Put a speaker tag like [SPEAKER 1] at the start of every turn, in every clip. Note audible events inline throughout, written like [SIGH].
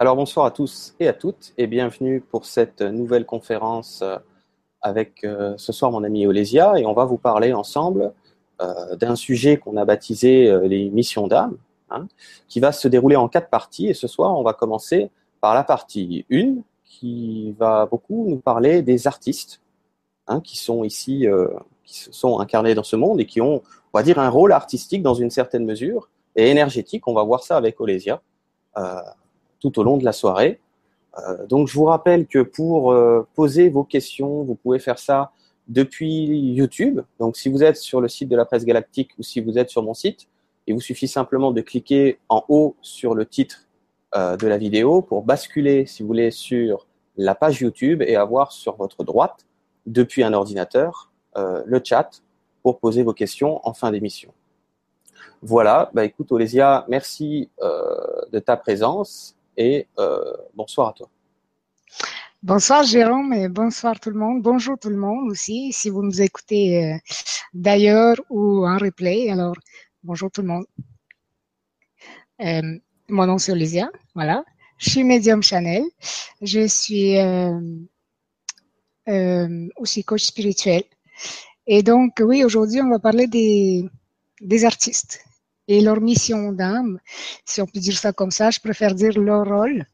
[SPEAKER 1] Alors bonsoir à tous et à toutes et bienvenue pour cette nouvelle conférence euh, avec euh, ce soir mon ami Olésia et on va vous parler ensemble euh, d'un sujet qu'on a baptisé les missions d'âme hein, qui va se dérouler en quatre parties et ce soir on va commencer par la partie 1 qui va beaucoup nous parler des artistes hein, qui sont ici, qui sont incarnés dans ce monde et qui ont, on va dire, un rôle artistique dans une certaine mesure et énergétique. On va voir ça avec Olésia tout au long de la soirée. Euh, donc je vous rappelle que pour euh, poser vos questions, vous pouvez faire ça depuis YouTube. Donc si vous êtes sur le site de la presse galactique ou si vous êtes sur mon site, il vous suffit simplement de cliquer en haut sur le titre euh, de la vidéo pour basculer, si vous voulez, sur la page YouTube et avoir sur votre droite, depuis un ordinateur, le chat pour poser vos questions en fin d'émission. Voilà, bah écoute Olésia, merci de ta présence et euh, bonsoir à toi.
[SPEAKER 2] Bonsoir Jérôme et bonsoir tout le monde. Bonjour tout le monde aussi, si vous nous écoutez euh, d'ailleurs ou en replay. Alors, bonjour tout le monde. Euh, mon nom c'est Olivia, voilà. Je suis médium Chanel. Je suis aussi coach spirituel. Et donc, oui, aujourd'hui, on va parler des, des artistes et leur mission d'âme, si on peut dire ça comme ça, je préfère dire leur rôle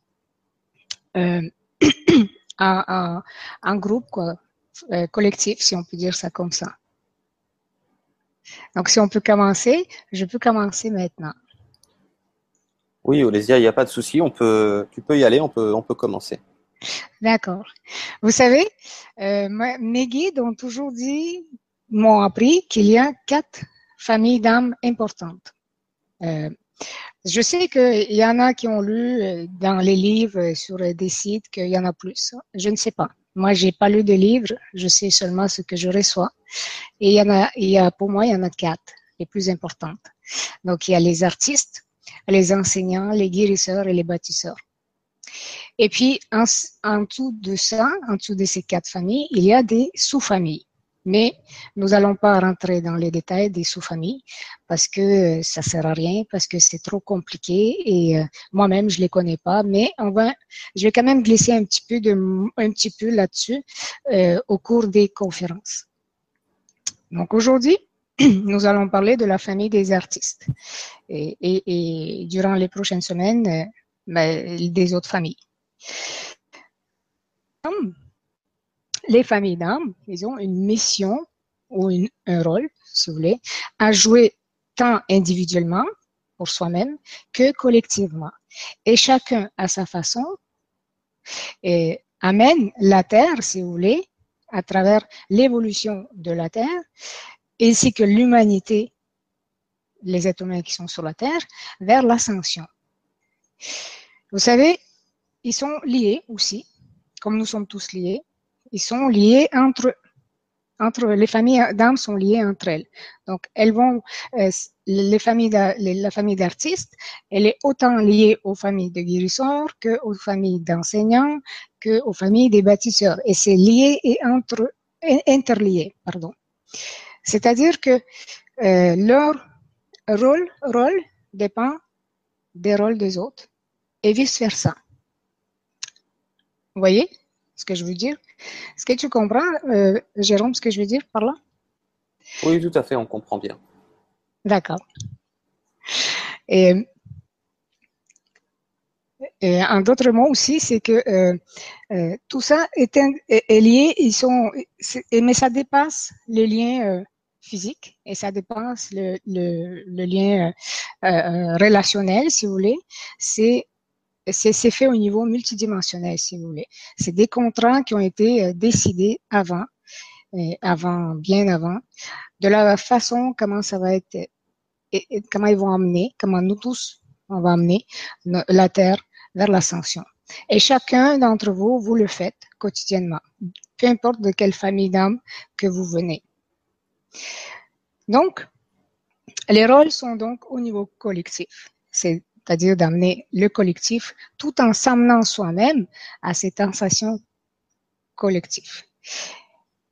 [SPEAKER 2] euh, [CLEARS THROAT] à, un groupe quoi, euh, collectif, si on peut dire ça comme ça. Donc, si on peut commencer, je peux commencer maintenant.
[SPEAKER 1] Oui, Olésia, il n'y a pas de souci. On peut, tu peux y aller. On peut, on peut commencer.
[SPEAKER 2] D'accord. Vous savez, euh, mes guides ont toujours dit, m'ont appris qu'il y a quatre familles d'âmes importantes. Euh, je sais qu'il y en a qui ont lu euh, dans les livres euh, sur des sites qu'il y en a plus. Je ne sais pas. Moi, j'ai pas lu de livres. Je sais seulement ce que je reçois. Et il y en a, il y a, pour moi, il y en a quatre, les plus importantes. Donc, il y a les artistes, les enseignants, les guérisseurs et les bâtisseurs. Et puis, en, en dessous de ça, en dessous de ces quatre familles, il y a des sous-familles. Mais nous n'allons pas rentrer dans les détails des sous-familles parce que ça sert à rien, parce que c'est trop compliqué et euh, moi-même je les connais pas. Mais on je vais quand même glisser un petit peu de, un petit peu là-dessus euh, au cours des conférences. Donc aujourd'hui, [CLEARS THROAT] nous allons parler de la famille des artistes et, et, durant les prochaines semaines euh, ben, des autres familles les familles d'âmes, ils ont une mission ou un rôle, si vous voulez, à jouer tant individuellement pour soi-même que collectivement. Et chacun à sa façon et amène la Terre, si vous voulez, à travers l'évolution de la Terre, ainsi que l'humanité, les êtres humains qui sont sur la Terre, vers l'ascension. Vous savez, ils sont liés aussi, comme nous sommes tous liés, ils sont liés entre entre les familles d'âmes sont liées entre elles. Donc, elles vont, euh, les familles, la famille d'artistes, elle est autant liée aux familles de guérisseurs que aux familles d'enseignants, que aux familles des bâtisseurs. Et c'est lié et entre, interlié, pardon. C'est-à-dire que euh, leur rôle, rôle dépend des rôles des autres et vice versa. Vous voyez? Ce que je veux dire? Est-ce que tu comprends, euh, Jérôme, ce que je veux dire par là?
[SPEAKER 1] Oui, tout à fait, on comprend bien.
[SPEAKER 2] D'accord. Et, un autre mot aussi, c'est que euh, euh, tout ça est, lié, ils sont, mais ça dépasse le lien physique et ça dépasse le, le lien relationnel, si vous voulez. C'est c'est fait au niveau multidimensionnel, si vous voulez. C'est des contrats qui ont été euh, décidés avant, avant, bien avant, de la façon comment ça va être, et, comment ils vont amener, comment nous tous, on va amener la Terre vers l'ascension. Et chacun d'entre vous, vous le faites quotidiennement, peu importe de quelle famille d'âme que vous venez. Donc, les rôles sont donc au niveau collectif. C'est c'est-à-dire d'amener le collectif tout en s'amenant soi-même à cette sensation collective.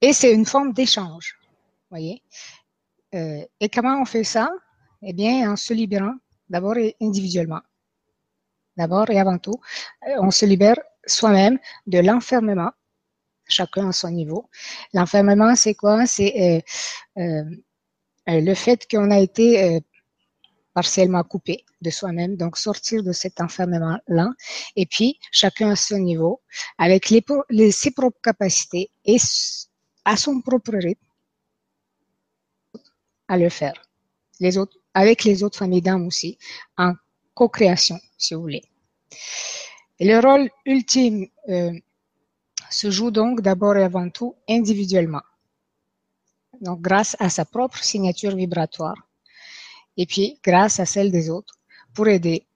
[SPEAKER 2] Et c'est une forme d'échange, voyez. Euh, et comment on fait ça? Eh bien, en se libérant d'abord individuellement. d'abord et avant tout, euh, on se libère soi-même de l'enfermement, chacun à son niveau. L'enfermement, c'est quoi? C'est le fait qu'on a été partiellement coupé de soi-même, donc sortir de cet enfermement-là, et puis chacun à son niveau, avec les, ses propres capacités et à son propre rythme, à le faire. Avec les autres familles d'âmes aussi, en co-création, si vous voulez. Et le rôle ultime euh, se joue donc d'abord et avant tout individuellement. Donc grâce à sa propre signature vibratoire et puis grâce à celle des autres pour aider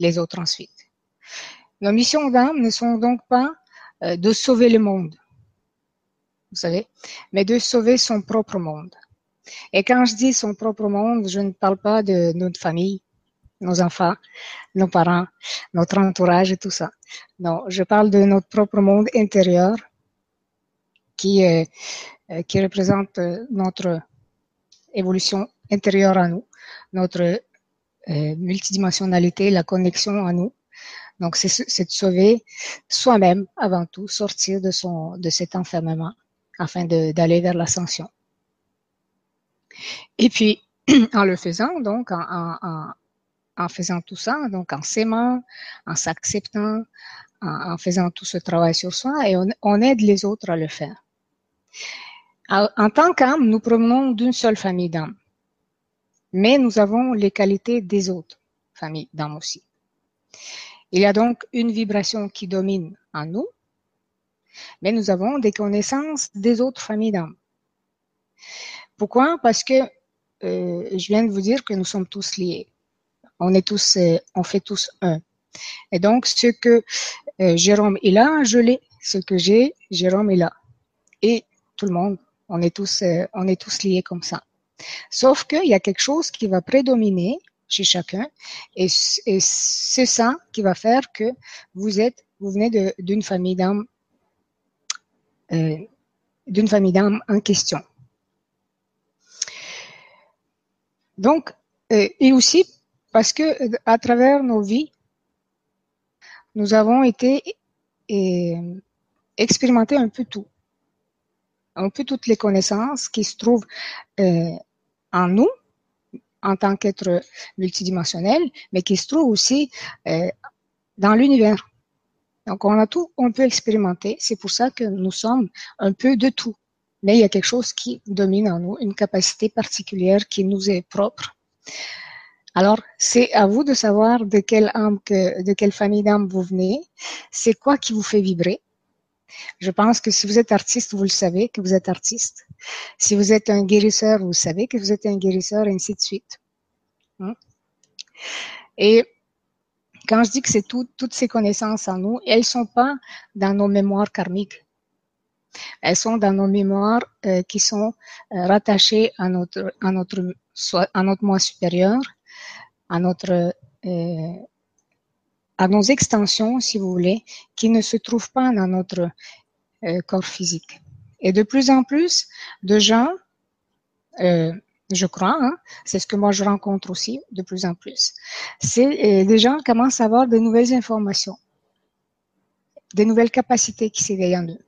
[SPEAKER 2] les autres ensuite. Nos missions d'âme ne sont donc pas euh, de sauver le monde, vous savez, mais de sauver son propre monde. Et quand je dis son propre monde, je ne parle pas de notre famille, nos enfants, nos parents, notre entourage et tout ça. Non, je parle de notre propre monde intérieur qui, euh, qui représente euh, notre évolution intérieure à nous notre euh, multidimensionnalité, la connexion à nous. Donc, c'est de sauver soi-même avant tout, sortir de, son, de cet enfermement afin d'aller vers l'ascension. Et puis, [CLEARS THROAT] en le faisant, donc, en, en, en faisant tout ça, donc en s'aimant, en s'acceptant, en, faisant tout ce travail sur soi, et on, on aide les autres à le faire. En tant qu'âme, nous provenons d'une seule famille d'âmes mais nous avons les qualités des autres familles d'âmes aussi. Il y a donc une vibration qui domine en nous, mais nous avons des connaissances des autres familles d'âmes. Pourquoi? Parce que euh, je viens de vous dire que nous sommes tous liés. On est tous, euh, on fait tous un. Et donc, ce que euh, Jérôme est là, je l'ai. Ce que j'ai, Jérôme est là. Et tout le monde, on est tous, on est tous liés comme ça. Sauf qu'il y a quelque chose qui va prédominer chez chacun et, c'est ça qui va faire que vous êtes, vous venez d'une famille d'âme, euh, d'une famille d'âme en question. Donc, euh, et aussi parce que à travers nos vies, nous avons été euh, expérimentés un peu tout un peu toutes les connaissances qui se trouvent euh, en nous en tant qu'être multidimensionnel, mais qui se trouvent aussi euh, dans l'univers. Donc on a tout, on peut expérimenter. C'est pour ça que nous sommes un peu de tout. Mais il y a quelque chose qui domine en nous, une capacité particulière qui nous est propre. Alors, c'est à vous de savoir de quelle âme, que, de quelle famille d'âme vous venez. C'est quoi qui vous fait vibrer. Je pense que si vous êtes artiste, vous le savez que vous êtes artiste. Si vous êtes un guérisseur, vous savez que vous êtes un guérisseur, et ainsi de suite. Hein? Et quand je dis que c'est toutes ces connaissances en nous, elles sont pas dans nos mémoires karmiques. Elles sont dans nos mémoires euh, qui sont euh, rattachées à notre, à notre, à notre moi supérieur, à notre euh, à nos extensions, si vous voulez, qui ne se trouvent pas dans notre euh, corps physique. Et de plus en plus de gens, euh, je crois, hein, c'est ce que moi je rencontre aussi de plus en plus, c'est euh, des gens commencent à avoir de nouvelles informations, des nouvelles capacités qui s'éveillent en eux.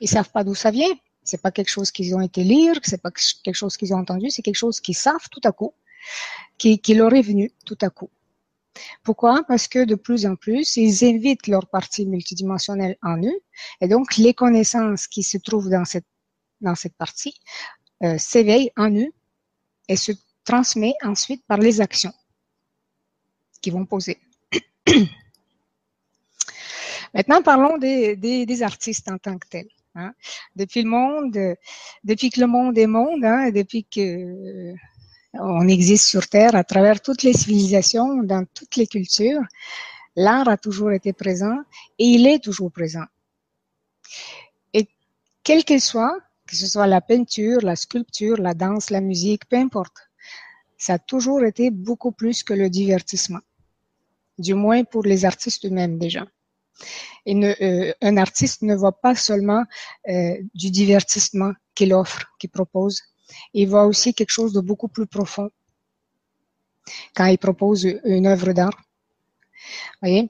[SPEAKER 2] Ils savent pas d'où ça vient. C'est pas quelque chose qu'ils ont été lire, c'est pas quelque chose qu'ils ont entendu, c'est quelque chose qu'ils savent tout à coup, qui, qui leur est venu tout à coup. Pourquoi? Parce que de plus en plus, ils invitent leur partie multidimensionnelle en eux, et donc les connaissances qui se trouvent dans cette, dans cette partie euh, s'éveillent en eux et se transmettent ensuite par les actions qu'ils vont poser. [CLEARS THROAT] Maintenant, parlons des, des, artistes en tant que tels. Hein. Depuis le monde, depuis que le monde est monde, hein, depuis que on existe sur Terre à travers toutes les civilisations, dans toutes les cultures. L'art a toujours été présent et il est toujours présent. Et quel qu'il soit, que ce soit la peinture, la sculpture, la danse, la musique, peu importe, ça a toujours été beaucoup plus que le divertissement. Du moins pour les artistes eux-mêmes déjà. Et euh, un artiste ne voit pas seulement euh, du divertissement qu'il offre, qu'il propose, il voit aussi quelque chose de beaucoup plus profond quand il propose une œuvre d'art. Et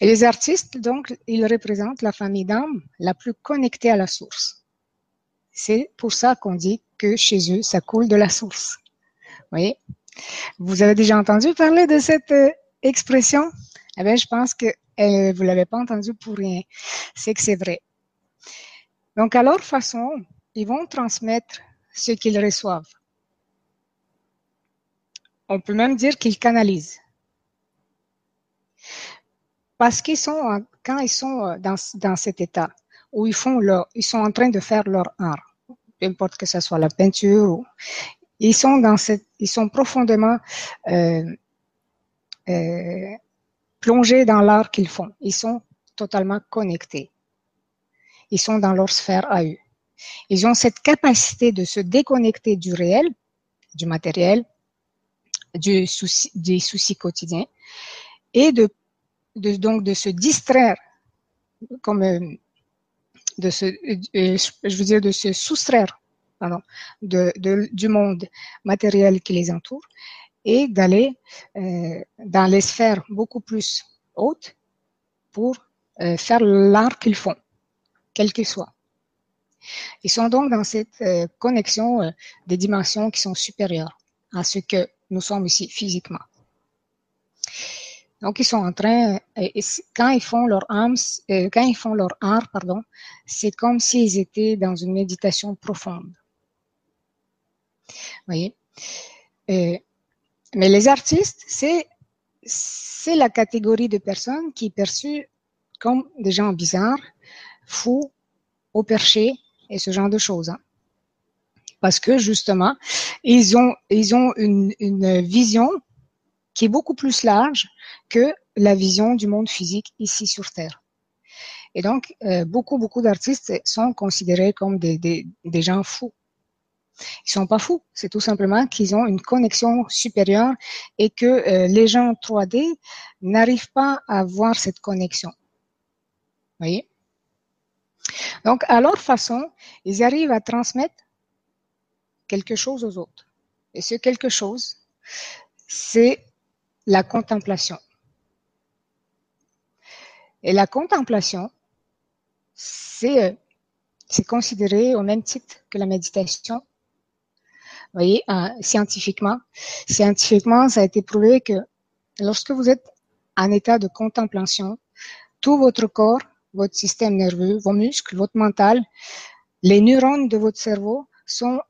[SPEAKER 2] les artistes, donc, ils représentent la famille d'âmes la plus connectée à la source. C'est pour ça qu'on dit que chez eux, ça coule de la source. Voyez Vous avez déjà entendu parler de cette euh, expression? Eh bien, je pense que euh, vous l'avez pas entendu pour rien. C'est que c'est vrai. Donc, à leur façon, ils vont transmettre ce qu'ils reçoivent. On peut même dire qu'ils canalisent. Parce qu'ils sont, quand ils sont dans, dans cet état où ils font leur, ils sont en train de faire leur art, peu importe que ce soit la peinture ou, ils sont dans cette, ils sont profondément euh, euh, plongés dans l'art qu'ils font. Ils sont totalement connectés. Ils sont dans leur sphère à eux. Ils ont cette capacité de se déconnecter du réel, du matériel, des soucis quotidiens et de, donc de se distraire comme euh, de se, euh, je veux dire de se soustraire pardon, du monde matériel qui les entoure et d'aller euh, dans les sphères beaucoup plus hautes pour faire l'art qu'ils font, quel qu'il soit. Ils sont donc dans cette euh, connexion euh, des dimensions qui sont supérieures à ce que nous sommes ici physiquement. Donc ils sont en train, et, quand ils font leur âme, euh, art, pardon, c'est comme s'ils étaient dans une méditation profonde. Vous voyez? Euh, mais les artistes, c'est c'est la catégorie de personnes qui est perçue comme des gens bizarres, fous, au perché, et ce genre de choses. Hein. Parce que justement, ils ont, ils ont une, une vision qui est beaucoup plus large que la vision du monde physique ici sur Terre. Et donc, euh, beaucoup, beaucoup d'artistes sont considérés comme des, des, des gens fous. Ils sont pas fous, c'est tout simplement qu'ils ont une connexion supérieure et que euh, les gens 3D n'arrivent pas à voir cette connexion. Voyez? Donc, à leur façon, ils arrivent à transmettre quelque chose aux autres. Et ce quelque chose, c'est la contemplation. Et la contemplation, c'est euh, considéré au même titre que la méditation. Vous voyez, euh, scientifiquement, scientifiquement, ça a été prouvé que lorsque vous êtes en état de contemplation, tout votre corps votre système nerveux, vos muscles, votre mental, les neurones de votre cerveau sont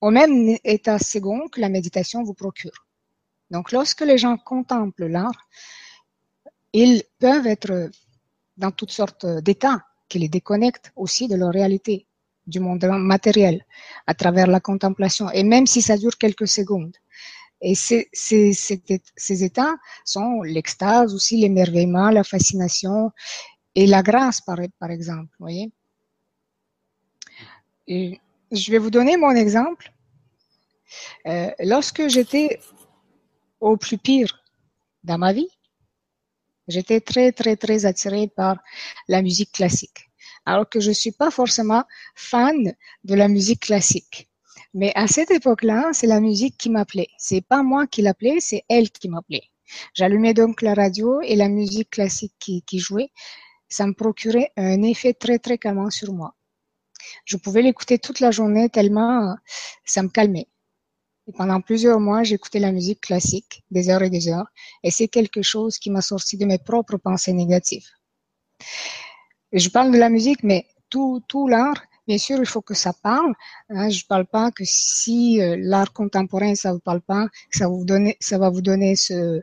[SPEAKER 2] au même état second que la méditation vous procure. Donc, lorsque les gens contemplent l'art, ils peuvent être dans toutes sortes d'états qui les déconnectent aussi de leur réalité, du monde matériel, à travers la contemplation. Et même si ça dure quelques secondes, et ces, ces, ces, états sont l'extase aussi, l'émerveillement, la fascination et la grâce, par, par exemple. Voyez je vais vous donner mon exemple. Euh, lorsque j'étais au plus pire dans ma vie, j'étais très, très, très attirée par la musique classique. Alors que je ne suis pas forcément fan de la musique classique. Mais à cette époque-là, c'est la musique qui m'appelait. C'est pas moi qui l'appelais, c'est elle qui m'appelait. J'allumais donc la radio et la musique classique qui, qui jouait. Ça me procurait un effet très très calmant sur moi. Je pouvais l'écouter toute la journée tellement ça me calmait. Et pendant plusieurs mois, j'écoutais la musique classique des heures et des heures. Et c'est quelque chose qui m'a sorti de mes propres pensées négatives. je parle de la musique, mais tout, tout l'art, Bien sûr, il faut que ça parle. Hein, je ne parle pas que si euh, l'art contemporain ça vous parle pas, ça vous donner, ça va vous donner ce,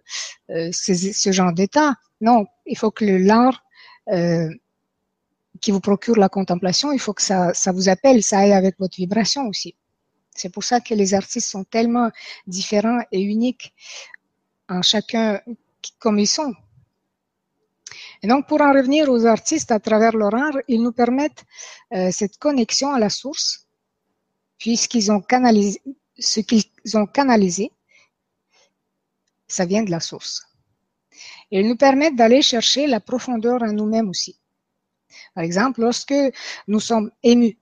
[SPEAKER 2] euh, ce, genre d'état. Non, il faut que l'art euh, qui vous procure la contemplation, il faut que ça, ça vous appelle, ça aille avec votre vibration aussi. C'est pour ça que les artistes sont tellement différents et uniques en chacun comme ils sont. Et donc, pour en revenir aux artistes à travers leur art, ils nous permettent euh, cette connexion à la source, puisqu'ils ont canalisé ce qu'ils ont canalisé, ça vient de la source. Ils nous permettent d'aller chercher la profondeur en nous-mêmes aussi. Par exemple, lorsque nous sommes émus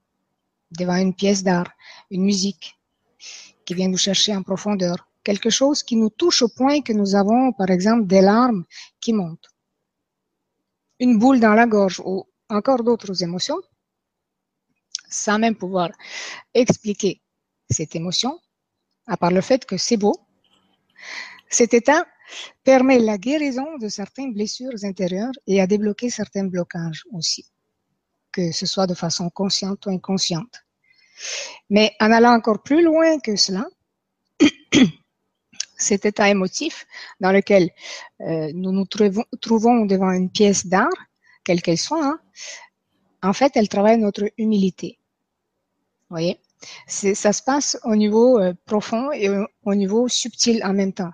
[SPEAKER 2] devant une pièce d'art, une musique qui vient nous chercher en profondeur, quelque chose qui nous touche au point que nous avons, par exemple, des larmes qui montent, une boule dans la gorge ou encore d'autres émotions, sans même pouvoir expliquer cette émotion, à part le fait que c'est beau, cet état permet la guérison de certaines blessures intérieures et à débloquer certains blocages aussi, que ce soit de façon consciente ou inconsciente. Mais en allant encore plus loin que cela, [CLEARS THROAT] cet état émotif dans lequel euh, nous nous trouvons, devant une pièce d'art, quelle qu'elle soit, hein, en fait, elle travaille notre humilité. Vous voyez? Ça se passe au niveau euh, profond et au, niveau subtil en même temps.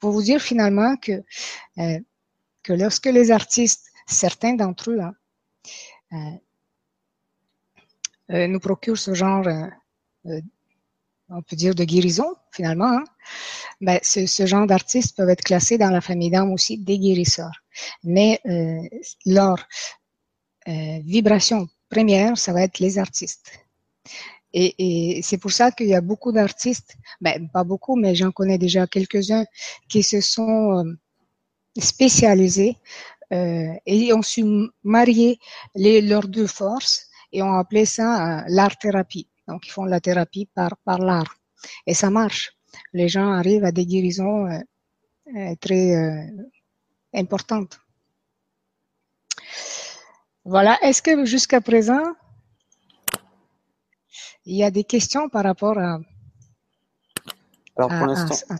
[SPEAKER 2] Pour vous dire finalement que, euh, que lorsque les artistes, certains d'entre eux, hein, nous procurent ce genre on peut dire de guérison finalement, hein, ben, ce, genre d'artistes peuvent être classés dans la famille d'âme aussi des guérisseurs. Mais euh, leur euh, vibration première, ça va être les artistes. Et, c'est pour ça qu'il y a beaucoup d'artistes, ben, pas beaucoup, mais j'en connais déjà quelques-uns qui se sont euh, spécialisés et ont su marier les, leurs deux forces et ont appelé ça l'art thérapie. Donc, ils font la thérapie par, par l'art. Et ça marche. Les gens arrivent à des guérisons euh, euh, très euh, importantes. Voilà. Est-ce que jusqu'à présent, il y a des questions par rapport à.
[SPEAKER 1] Alors, pour l'instant.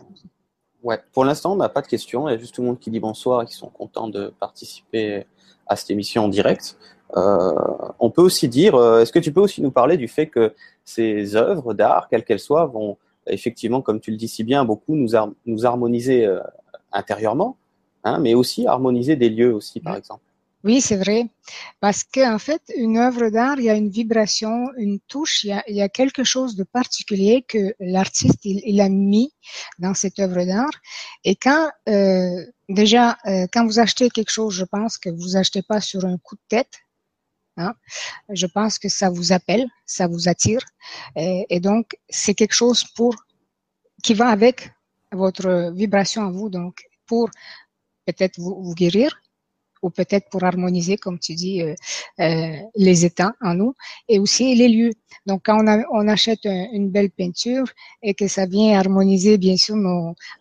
[SPEAKER 1] Ouais, pour l'instant, on n'a pas de questions. Il y a juste tout le monde qui dit bonsoir et qui sont contents de participer à cette émission en direct. Euh, on peut aussi dire, est-ce que tu peux aussi nous parler du fait que ces œuvres d'art, quelles qu'elles soient, vont effectivement, comme tu le dis si bien, beaucoup nous, nous harmoniser euh, intérieurement, hein, mais aussi harmoniser des lieux aussi, par exemple.
[SPEAKER 2] Oui, c'est vrai. Parce qu'en fait, une œuvre d'art, il y a une vibration, une touche, il y a, quelque chose de particulier que l'artiste, il, a mis dans cette œuvre d'art. Et quand, déjà, quand vous achetez quelque chose, je pense que vous achetez pas sur un coup de tête, Hein. Je pense que ça vous appelle, ça vous attire. Et, donc, c'est quelque chose pour qui va avec votre vibration à vous, donc pour peut-être vous, guérir ou peut-être pour harmoniser, comme tu dis, euh, euh, les états en nous et aussi les lieux. Donc, quand on, achète une belle peinture et que ça vient harmoniser, bien sûr,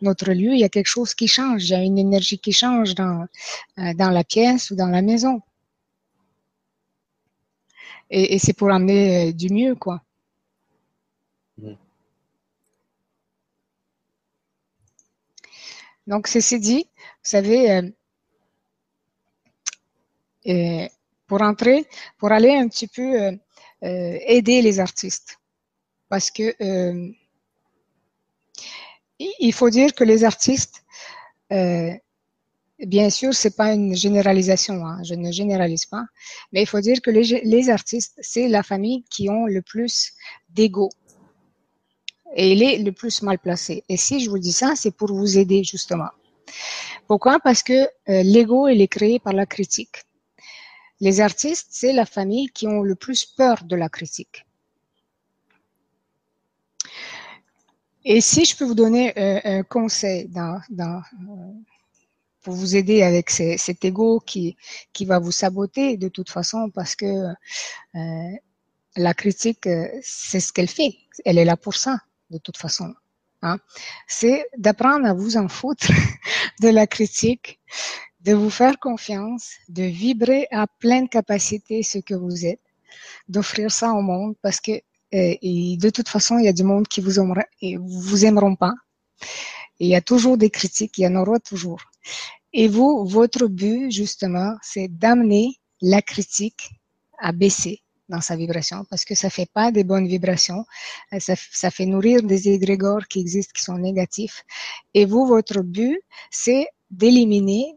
[SPEAKER 2] notre lieu, il y a quelque chose qui change, il y a une énergie qui change dans, euh, dans la pièce ou dans la maison et, c'est pour amener euh, du mieux, quoi. Donc, ceci dit, vous savez, euh, euh, pour entrer, pour aller un petit peu aider les artistes, parce que il faut dire que les artistes, Bien sûr, c'est pas une généralisation, hein, je ne généralise pas, mais il faut dire que les, artistes, c'est la famille qui ont le plus d'ego. Et il est le plus mal placé. Et si je vous dis ça, c'est pour vous aider justement. Pourquoi? Parce que euh, l'ego, il est créé par la critique. Les artistes, c'est la famille qui ont le plus peur de la critique. Et si je peux vous donner euh, un conseil dans, dans euh, pour vous aider avec cet ego qui, qui va vous saboter de toute façon parce que euh, la critique, euh, c'est ce qu'elle fait. Elle est là pour ça, de toute façon. Hein. C'est d'apprendre à vous en foutre [LAUGHS] de la critique, de vous faire confiance, de vibrer à pleine capacité ce que vous êtes, d'offrir ça au monde parce que euh, de toute façon, il y a du monde qui vous aimera, et vous aimeront pas. Il y a toujours des critiques, il y en aura toujours. Et vous, votre but, justement, c'est d'amener la critique à baisser dans sa vibration parce que ça fait pas des bonnes vibrations, euh, ça, ça fait nourrir des égrégores qui existent, qui sont négatifs. Et vous, votre but, c'est d'éliminer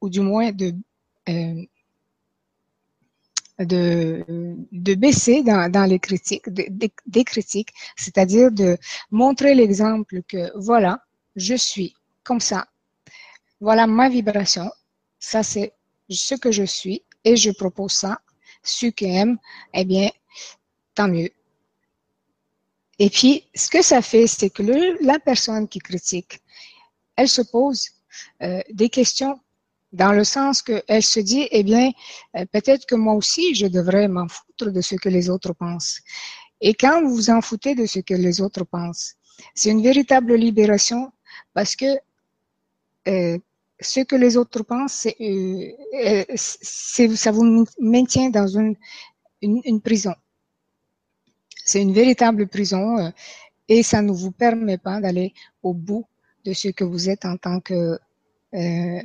[SPEAKER 2] ou du moins de euh, de, de baisser dans, dans les critiques, des critiques, c'est-à-dire de montrer l'exemple que voilà, je suis comme ça, voilà ma vibration. Ça, c'est ce que je suis et je propose ça. Ceux qui aiment, eh bien, tant mieux. Et puis, ce que ça fait, c'est que la personne qui critique, elle se pose euh, des questions dans le sens qu'elle se dit, eh bien, euh, peut-être que moi aussi, je devrais m'en foutre de ce que les autres pensent. Et quand vous vous en foutez de ce que les autres pensent, c'est une véritable libération parce que euh, ce que les autres pensent, euh, ça vous maintient dans une, prison. C'est une véritable prison euh, et ça ne vous permet pas d'aller au bout de ce que vous êtes en tant que euh,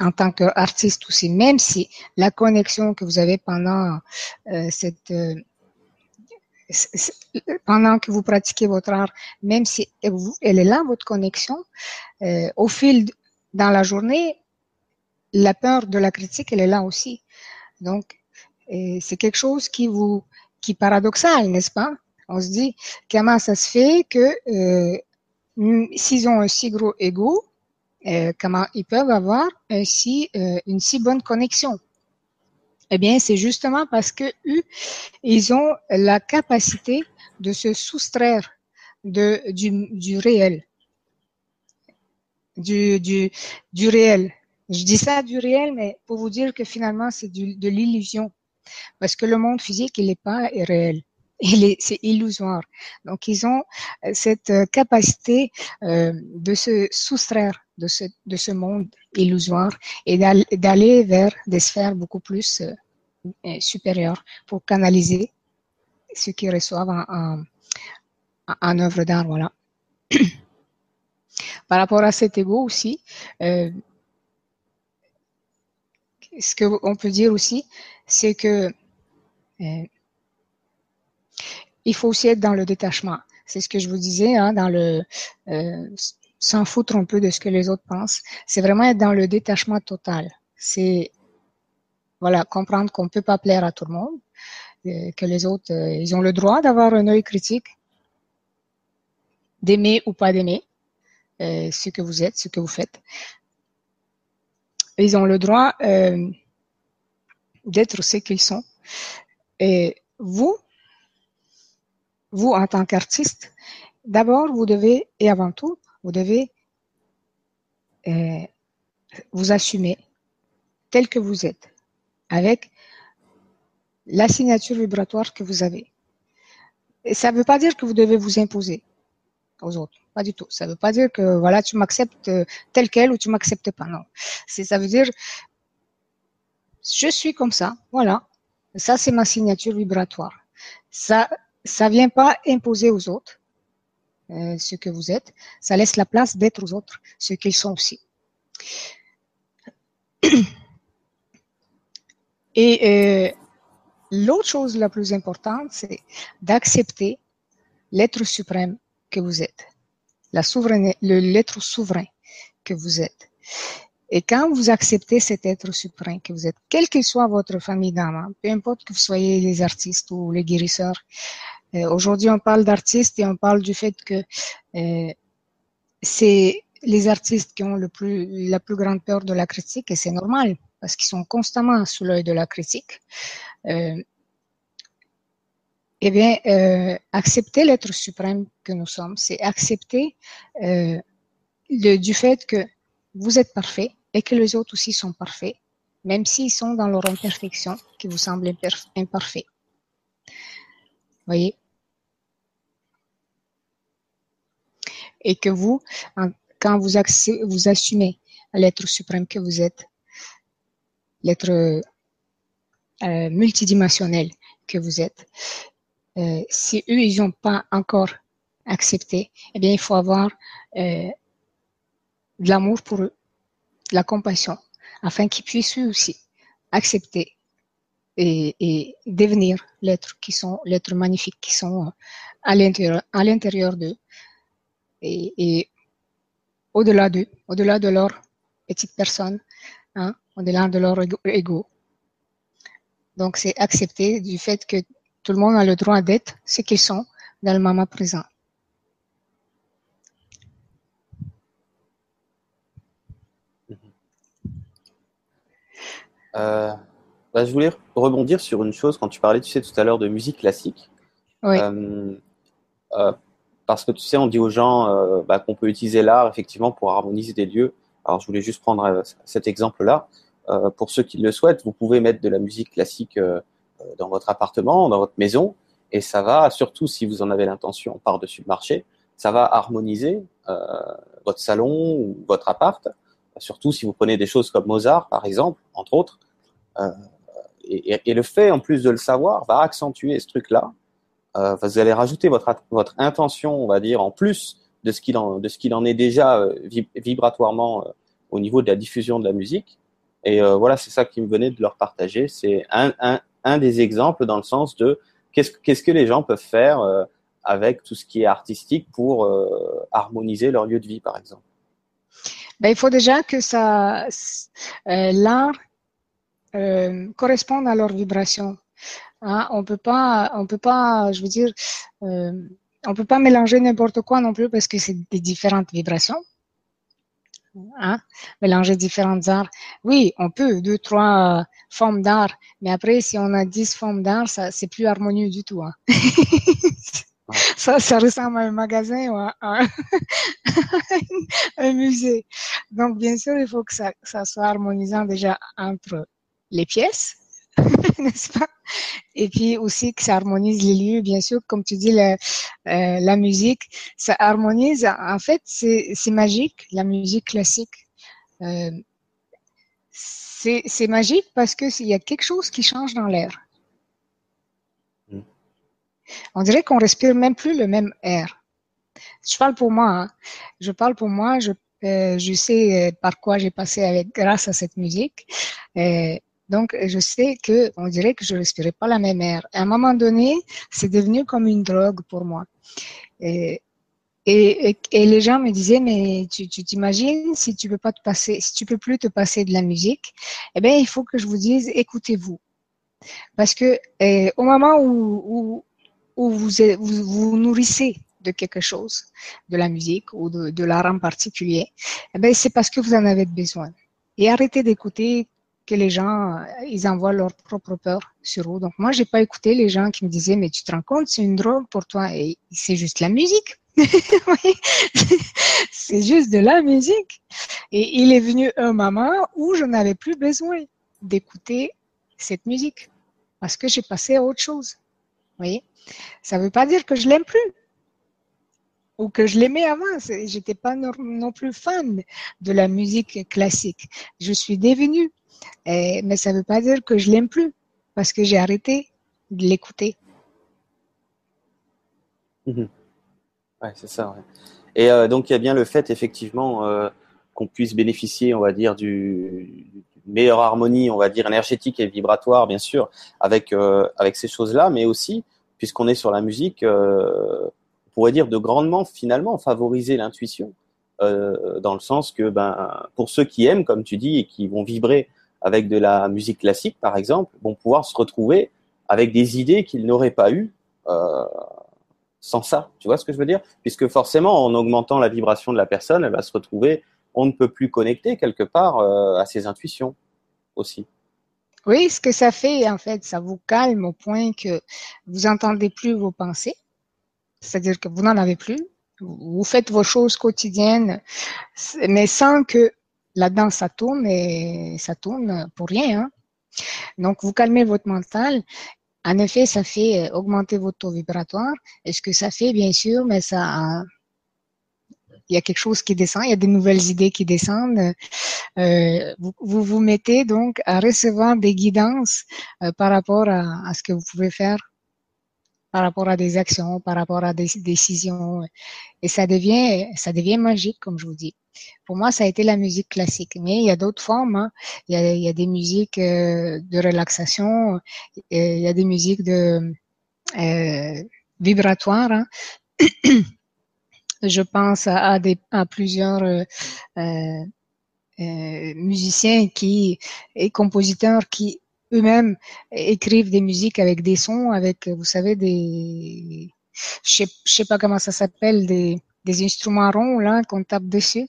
[SPEAKER 2] en tant qu'artiste aussi, même si la connexion que vous avez pendant euh, cette pendant que vous pratiquez votre art, même si elle est là, votre connexion, au fil dans la journée, la peur de la critique, elle est là aussi. Donc, c'est quelque chose qui vous, qui est paradoxal, n'est-ce pas? On se dit, comment ça se fait que euh, s'ils ont un si gros ego, euh, comment ils peuvent avoir euh, une si bonne connexion? Eh bien, c'est justement parce que eux, ils ont la capacité de se soustraire de, du, du réel du, du, du réel. Je dis ça du réel, mais pour vous dire que finalement, c'est de l'illusion. Parce que le monde physique, il n'est pas réel. Il est, c'est illusoire. Donc, ils ont euh, cette euh, capacité euh, de se soustraire de ce, de ce monde illusoire et d'aller vers des sphères beaucoup plus euh, supérieures pour canaliser ce qu'ils reçoivent en, en, en œuvre d'art. Voilà. [CLEARS THROAT] Par rapport à cet ego aussi, euh, ce qu'on peut dire aussi, c'est que euh, il faut aussi être dans le détachement. C'est ce que je vous disais, hein, dans le euh, s'en foutre un peu de ce que les autres pensent. C'est vraiment être dans le détachement total. C'est voilà comprendre qu'on peut pas plaire à tout le monde, que les autres ils ont le droit d'avoir un œil critique, d'aimer ou pas d'aimer, euh, ce que vous êtes, ce que vous faites. Ils ont le droit euh, d'être ce qu'ils sont. Et vous, vous en tant qu'artiste, d'abord, vous devez, et avant tout, vous devez euh, vous assumer tel que vous êtes, avec la signature vibratoire que vous avez. Et ça ne veut pas dire que vous devez vous imposer aux autres. Pas du tout. Ça ne veut pas dire que voilà, tu m'acceptes euh, tel quel ou tu m'acceptes pas. Non. Ça veut dire je suis comme ça. Voilà. Ça, c'est ma signature vibratoire. Ça, ça vient pas imposer aux autres euh, ce que vous êtes. Ça laisse la place d'être aux autres ce qu'ils sont aussi. [CLEARS THROAT] Et euh, l'autre chose la plus importante, c'est d'accepter l'être suprême que vous êtes, la souveraineté, l'être souverain que vous êtes. Et quand vous acceptez cet être suprême que vous êtes, quelle que soit votre famille d'âme, hein, peu importe que vous soyez les artistes ou les guérisseurs, euh, aujourd'hui on parle d'artistes et on parle du fait que euh, c'est les artistes qui ont le plus, la plus grande peur de la critique et c'est normal parce qu'ils sont constamment sous l'œil de la critique. Euh, eh bien, euh, accepter l'être suprême que nous sommes, c'est accepter euh, du fait que vous êtes parfait et que les autres aussi sont parfaits, même s'ils sont dans leur imperfection qui vous semble imparfait. Voyez? Et que vous, quand vous, vous assumez l'être suprême que vous êtes, l'être euh, multidimensionnel que vous êtes, euh, si eux, ils n'ont pas encore accepté, eh bien, il faut avoir euh, de l'amour pour eux, de la compassion, afin qu'ils puissent eux aussi accepter et, devenir l'être qui sont, l'être magnifique qui sont à l'intérieur, à l'intérieur d'eux. Et, et au-delà d'eux, au-delà de leur petite personne, hein, au-delà de leur ego. Donc, c'est accepter du fait que tout le monde a le droit d'être ce qu'ils sont dans le moment présent.
[SPEAKER 1] Euh, bah, je voulais rebondir sur une chose quand tu parlais, tu sais, tout à l'heure de musique classique.
[SPEAKER 2] Oui.
[SPEAKER 1] Euh, parce que tu sais, on dit aux gens bah, qu'on peut utiliser l'art effectivement pour harmoniser des lieux. Alors, je voulais juste prendre cet exemple-là. pour ceux qui le souhaitent, vous pouvez mettre de la musique classique dans votre appartement, dans votre maison, et ça va, surtout si vous en avez l'intention par-dessus le marché, ça va harmoniser euh, votre salon ou votre appart, surtout si vous prenez des choses comme Mozart, par exemple, entre autres. Euh, et, et, le fait, en plus de le savoir, va accentuer ce truc-là. Euh, vous allez rajouter votre, votre intention, on va dire, en plus de ce qu'il en, de ce qu'il en est déjà euh, vibratoirement euh, au niveau de la diffusion de la musique. Et euh, voilà, c'est ça qui me venait de leur partager. C'est un, un, un des exemples dans le sens de qu'est-ce, que les gens peuvent faire avec tout ce qui est artistique pour harmoniser leur lieu de vie, par exemple
[SPEAKER 2] ben, Il faut déjà que ça, l'art corresponde à leur vibration. Hein, on peut pas, on peut pas, je veux dire, on peut pas mélanger n'importe quoi non plus parce que c'est des différentes vibrations. Hein? Mélanger différentes arts. Oui, on peut, deux, trois formes d'art, mais après, si on a dix formes d'art, ça, c'est plus harmonieux du tout. Hein? [LAUGHS] ça, ça ressemble à un magasin ou à un, [LAUGHS] un musée. Donc, bien sûr, il faut que ça, ça soit harmonisant déjà entre les pièces, [LAUGHS] n'est-ce pas? Et puis aussi que ça harmonise les lieux, bien sûr, comme tu dis, la, euh, la musique, ça harmonise. En fait, c'est magique, la musique classique. Euh, c'est magique parce que il y a quelque chose qui change dans l'air. Mm. On dirait qu'on respire même plus le même air. Je parle pour moi. Hein. Je parle pour moi. Je, euh, je sais par quoi j'ai passé avec grâce à cette musique. Donc, je sais que on dirait que je respirais pas la même air. À un moment donné, c'est devenu comme une drogue pour moi. Et, les gens me disaient, mais tu t'imagines si tu peux pas te passer, si tu peux plus te passer de la musique, eh bien, il faut que je vous dise, écoutez-vous. Parce que eh, au moment où, vous, vous, nourrissez de quelque chose, de la musique ou de, l'art en particulier, eh bien, c'est parce que vous en avez besoin. Et arrêtez d'écouter que les gens, euh, ils envoient leur propre peur sur vous. Donc moi, j'ai pas écouté les gens qui me disaient, mais tu te rends compte, c'est une drogue pour toi et c'est juste la musique. [LAUGHS] c'est juste de la musique. Et il est venu un moment où je n'avais plus besoin d'écouter cette musique parce que j'ai passé à autre chose. Vous voyez? Ça ne veut pas dire que je l'aime plus ou que je l'aimais avant. J'étais pas non plus fan de la musique classique. Je suis devenue mais ça ne veut pas dire que je l'aime plus, parce que j'ai arrêté de l'écouter.
[SPEAKER 1] Mhm. Ouais, c'est ça. Et euh, donc il y a bien le fait effectivement euh, qu'on puisse bénéficier, on va dire, du, meilleure harmonie, on va dire énergétique et vibratoire, bien sûr, avec euh, avec ces choses-là, mais aussi puisqu'on est sur la musique, on pourrait dire de grandement finalement favoriser l'intuition, dans le sens que ben pour ceux qui aiment, comme tu dis, et qui vont vibrer avec de la musique classique, par exemple, vont pouvoir se retrouver avec des idées qu'ils n'auraient pas eues euh, sans ça. Tu vois ce que je veux dire? Puisque forcément, en augmentant la vibration de la personne, elle va se retrouver, on ne peut plus connecter quelque part euh, à ses intuitions aussi.
[SPEAKER 2] Oui, ce que ça fait, en fait, ça vous calme au point que vous entendez plus vos pensées, c'est-à-dire que vous n'en avez plus. Vous faites vos choses quotidiennes, mais sans que là-dedans, ça tourne et ça tourne pour rien. Hein. Donc, vous calmez votre mental. En effet, ça fait augmenter votre taux vibratoire. Et ce que ça fait, bien sûr, mais ça, il y a quelque chose qui descend, il y a des nouvelles idées qui descendent. Euh, vous, vous, mettez donc à recevoir des guidances euh, par rapport à, ce que vous pouvez faire par rapport à des actions, par rapport à des décisions. Et ça devient, ça devient magique, comme je vous dis. Pour moi, ça a été la musique classique. Mais il y a d'autres formes. Hein. Il, y a, il, y a, des musiques euh, de relaxation, il y a des musiques de euh, vibratoires. Hein. je pense à, des, à plusieurs euh, euh, musiciens qui et compositeurs qui eux-mêmes écrivent des musiques avec des sons, avec, vous savez, des, je sais, sais pas comment ça s'appelle, des, des instruments ronds là qu'on tape dessus.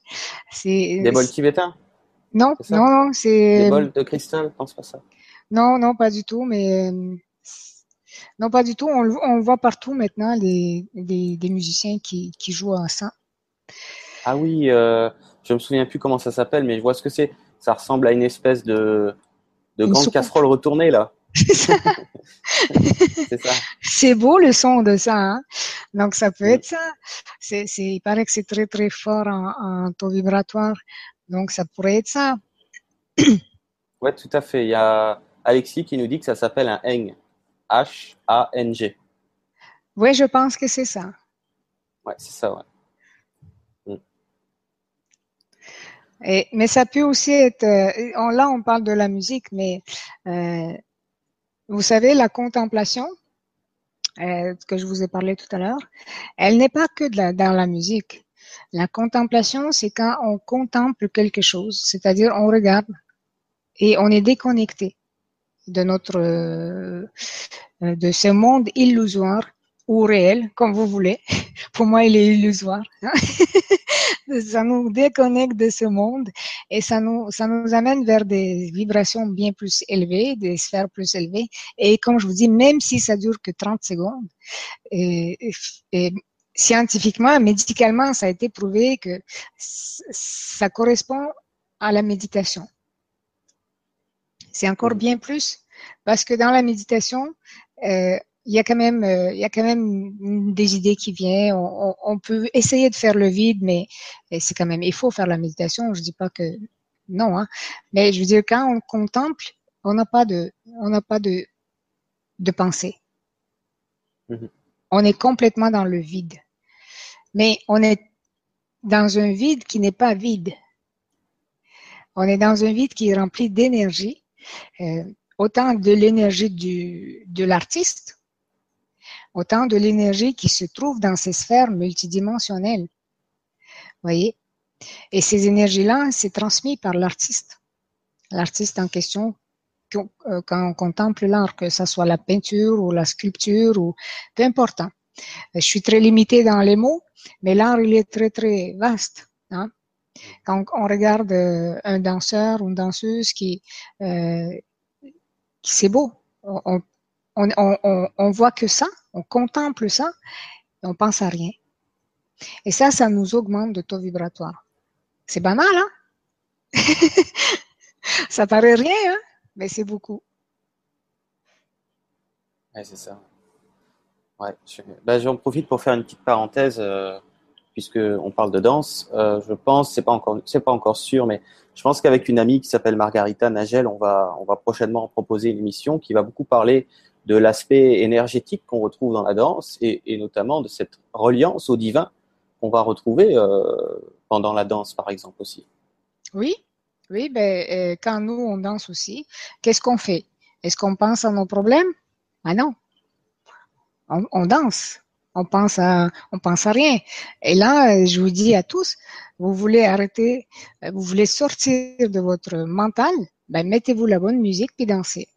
[SPEAKER 1] C'est des bols tibétains?
[SPEAKER 2] Non, non, non, c'est
[SPEAKER 1] des bols de cristal, pense pas ça.
[SPEAKER 2] Non, non, pas du tout, mais Non, pas du tout. On, voit partout maintenant des, des, musiciens qui, qui, jouent à ça.
[SPEAKER 1] Ah oui, euh, je me souviens plus comment ça s'appelle, mais je vois ce que c'est. Ça ressemble à une espèce de, de grande casserole retournée là. [LAUGHS]
[SPEAKER 2] C'est ça. C'est beau le son de ça. Hein. Donc ça peut être ça. C'est, il paraît que c'est très très fort en, taux vibratoire. Donc ça pourrait être ça. [COUGHS]
[SPEAKER 1] ouais, tout à fait. Il y a Alexis qui nous dit que ça s'appelle un hang. H-A-N-G.
[SPEAKER 2] Oui, je pense que c'est ça.
[SPEAKER 1] Ouais, c'est ça, ouais.
[SPEAKER 2] Mais ça peut aussi être, euh, là on parle de la musique, mais euh, vous savez, la contemplation, euh, que je vous ai parlé tout à l'heure, elle n'est pas que dans la musique. La contemplation, c'est quand on contemple quelque chose, c'est-à-dire on regarde et on est déconnecté de notre euh, de ce monde illusoire ou réel, comme vous voulez. [LAUGHS] Pour moi, il est illusoire. [LAUGHS] ça nous déconnecte de ce monde et ça nous, ça nous amène vers des vibrations bien plus élevées, des sphères plus élevées. Et comme je vous dis, même si ça dure que 30 secondes, et, et scientifiquement, médicalement, ça a été prouvé que ça correspond à la méditation. C'est encore bien plus parce que dans la méditation, euh, il y a quand même, euh, il y a quand même des idées qui viennent. On, on, peut essayer de faire le vide, mais c'est quand même, il faut faire la méditation. Je dis pas que non, hein. Mais je veux dire, quand on contemple, on n'a pas de, on n'a pas de, de pensée. Mm-hmm. On est complètement dans le vide. Mais on est dans un vide qui n'est pas vide. On est dans un vide qui est rempli d'énergie. Euh, autant de l'énergie de l'artiste, autant de l'énergie qui se trouve dans ces sphères multidimensionnelles. Voyez? Et ces énergies-là, c'est transmis par l'artiste. L'artiste en question, euh, quand on contemple l'art, que ce soit la peinture ou la sculpture ou peu importe. Hein. Je suis très limitée dans les mots, mais l'art, il est très, très vaste. Hein. Quand on regarde euh, un danseur ou une danseuse qui, euh, c'est beau. On, on, on, on, voit que ça, on contemple ça, et on pense à rien. Et ça, ça nous augmente de taux vibratoire. C'est banal, hein? [LAUGHS] ça paraît rien, hein? Mais c'est beaucoup.
[SPEAKER 1] Ouais, c'est ça. Ben, j'en profite pour faire une petite parenthèse. Euh, puisque parle de danse. Euh, je pense, c'est pas encore, c'est pas encore sûr, mais je pense qu'avec une amie qui s'appelle Margarita Nagel, on va, on va prochainement proposer une émission qui va beaucoup parler de l'aspect énergétique qu'on retrouve dans la danse et, notamment de cette reliance au divin qu'on va retrouver euh, pendant la danse, par exemple aussi.
[SPEAKER 2] Oui, oui, ben, euh, quand nous on danse aussi, qu'est-ce qu'on fait? Est-ce qu'on pense à nos problèmes? Ah non, on, on danse on pense à, on pense à rien. Et là, je vous dis à tous, vous voulez arrêter, vous voulez sortir de votre mental, ben mettez-vous la bonne musique puis dansez.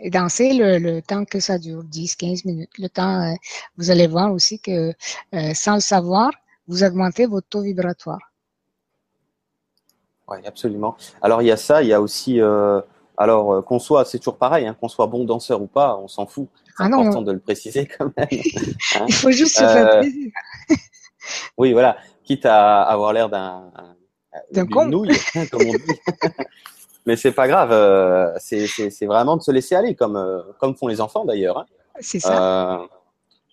[SPEAKER 2] Et dansez le, temps que ça dure, 10, 15 minutes. Le temps, euh, vous allez voir aussi que euh, sans le savoir, vous augmentez votre taux vibratoire.
[SPEAKER 1] Oui, absolument. Alors il y a ça, il y a aussi euh, alors qu'on soit, c'est toujours pareil, hein, qu'on soit bon danseur ou pas, on s'en fout. C'est ah important de le préciser quand même. [LAUGHS]
[SPEAKER 2] Hein. Il faut juste se faire plaisir. [LAUGHS]
[SPEAKER 1] oui, voilà, quitte à avoir l'air d'un d'un nouille, [LAUGHS] comme on dit. Mais c'est pas grave, euh, c'est vraiment de se laisser aller, comme comme font les enfants d'ailleurs.
[SPEAKER 2] C'est ça.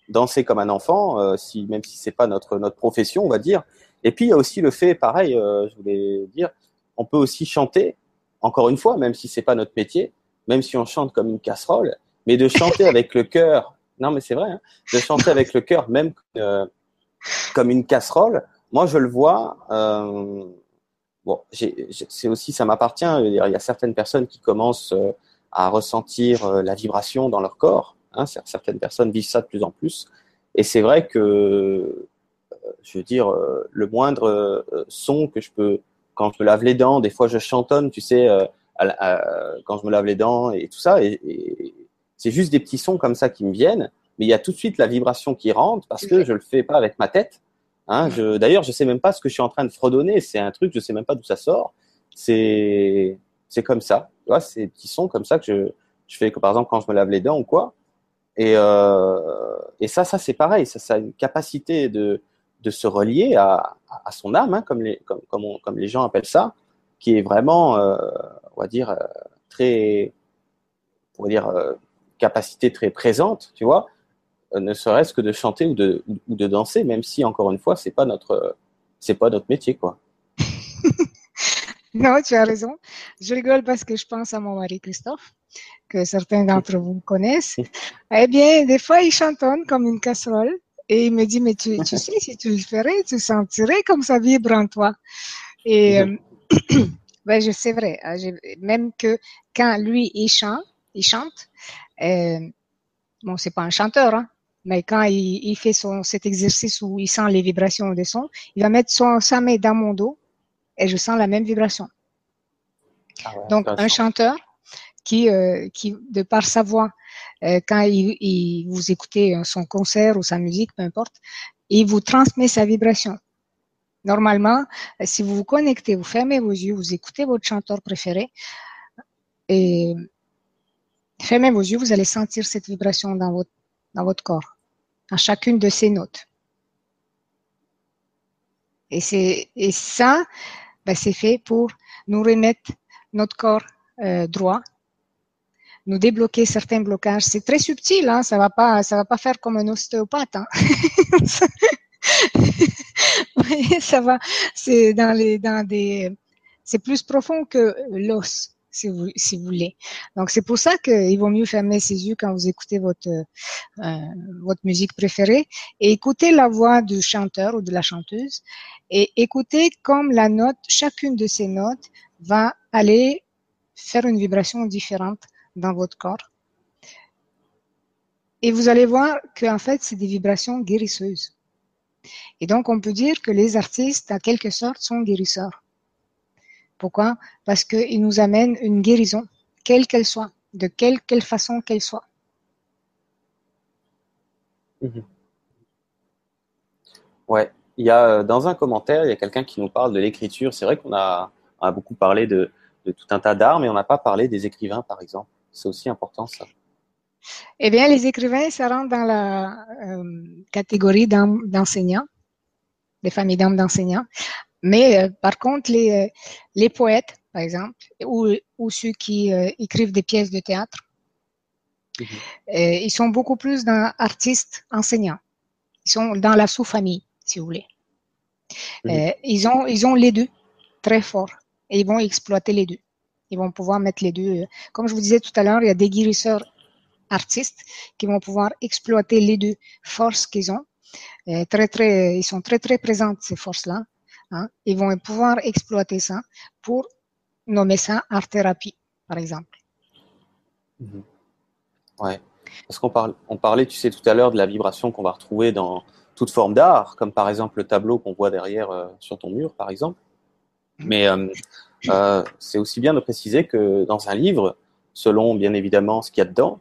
[SPEAKER 1] danser comme un enfant, si même si c'est pas notre notre profession, on va dire. Et puis il y a aussi le fait, pareil, je voulais dire, on peut aussi chanter encore une fois, même si c'est pas notre métier, même si on chante comme une casserole, mais de chanter avec le cœur. Non, mais c'est vrai, hein, de chanter avec le cœur, même euh, comme une casserole. Moi, je le vois. Euh, bon, c'est aussi, ça m'appartient. Il y a certaines personnes qui commencent euh, à ressentir euh, la vibration dans leur corps. Hein, certaines personnes vivent ça de plus en plus. Et c'est vrai que, je veux dire, le moindre son que je peux quand je me lave les dents, des fois je chantonne, tu sais, euh, quand je me lave les dents et tout ça. Et, c'est juste des petits sons comme ça qui me viennent, mais il y a tout de suite la vibration qui rentre parce que je le fais pas avec ma tête. Hein, je, d'ailleurs, je sais même pas ce que je suis en train de fredonner. C'est un truc, je sais même pas d'où ça sort. C'est, comme ça. Tu vois, c'est des petits sons comme ça que je, Je fais par exemple quand je me lave les dents ou quoi. Et, euh, ça, ça c'est pareil. Ça, a une capacité de, se relier à, son âme, hein, comme, les, gens appellent ça, qui est vraiment, euh, on va dire, euh, très, on va dire, capacité très présente, tu vois, ne serait-ce que de chanter ou de, ou de danser, même si, encore une fois, c'est pas notre, c'est pas notre métier, quoi. [LAUGHS]
[SPEAKER 2] non, tu as raison. Je rigole parce que je pense à mon mari Christophe, que certains d'entre vous connaissent. [LAUGHS] Eh bien, des fois, il chantonne comme une casserole. Et il me dit, mais tu, tu sais, si tu le ferais, tu sentirais comme ça vibre en toi. Et euh, [CLEARS THROAT] ben, je sais vrai. Hein, même que quand lui, il chante, il chante, euh, bon, c'est pas un chanteur, hein, mais quand il, il, fait son, cet exercice où il sent les vibrations des sons, il va mettre son, sa main dans mon dos et je sens la même vibration. Ah ouais, Donc, un chanteur qui, euh, qui, de par sa voix, euh, quand il, il, vous écoutez son concert ou sa musique, peu importe, il vous transmet sa vibration. Normalement, si vous vous connectez, vous fermez vos yeux, vous écoutez votre chanteur préféré et fermez vos yeux, vous allez sentir cette vibration dans votre, dans votre corps, à chacune de ces notes. Et, c'est, et ça, ben, c'est fait pour nous remettre notre corps euh, droit, nous débloquer certains blocages. C'est très subtil, hein, ça va pas, va pas faire comme un ostéopathe. Hein. [LAUGHS] ça va, c'est dans les, dans des, c'est plus profond que l'os, si vous, si vous voulez. Donc c'est pour ça qu'il vaut mieux fermer ses yeux quand vous écoutez votre, euh, votre musique préférée et écouter la voix du chanteur ou de la chanteuse et écouter comme la note, chacune de ces notes va aller faire une vibration différente dans votre corps. Et vous allez voir qu'en fait, c'est des vibrations guérisseuses. Et donc, on peut dire que les artistes, en quelque sorte, sont guérisseurs. Pourquoi? Parce qu'ils nous amènent une guérison, quelle qu'elle soit, de quelle, quelle façon qu'elle soit.
[SPEAKER 1] Mmh. Ouais, il y a euh, dans un commentaire, il y a quelqu'un qui nous parle de l'écriture. C'est vrai qu'on a, a, beaucoup parlé de, de tout un tas d'arts, mais on n'a pas parlé des écrivains, par exemple. C'est aussi important, ça.
[SPEAKER 2] Eh bien, les écrivains, ça rentre dans la euh, catégorie d'enseignants, des familles d'âmes d'enseignants. Mais euh, par contre, les, euh, les poètes, par exemple, ou, ou ceux qui euh, écrivent des pièces de théâtre, mm -hmm. ils sont beaucoup plus dans artistes enseignants. Ils sont dans la sous-famille, si vous voulez. Mm -hmm. ils, ont, ils ont les deux très fort et ils vont exploiter les deux. Ils vont pouvoir mettre les deux. Comme je vous disais tout à l'heure, il y a des guérisseurs artistes qui vont pouvoir exploiter les deux forces qu'ils ont. Euh, très, très, ils sont très, très présentes, ces forces-là. Hein. Ils vont pouvoir exploiter ça pour nommer ça art-thérapie, par exemple.
[SPEAKER 1] Mmh. Ouais. Parce qu'on parlait, tu sais, tout à l'heure de la vibration qu'on va retrouver dans toute forme d'art, comme par exemple le tableau qu'on voit derrière euh, sur ton mur, par exemple. Mais euh, euh, c'est aussi bien de préciser que dans un livre, selon bien évidemment ce qu'il y a dedans,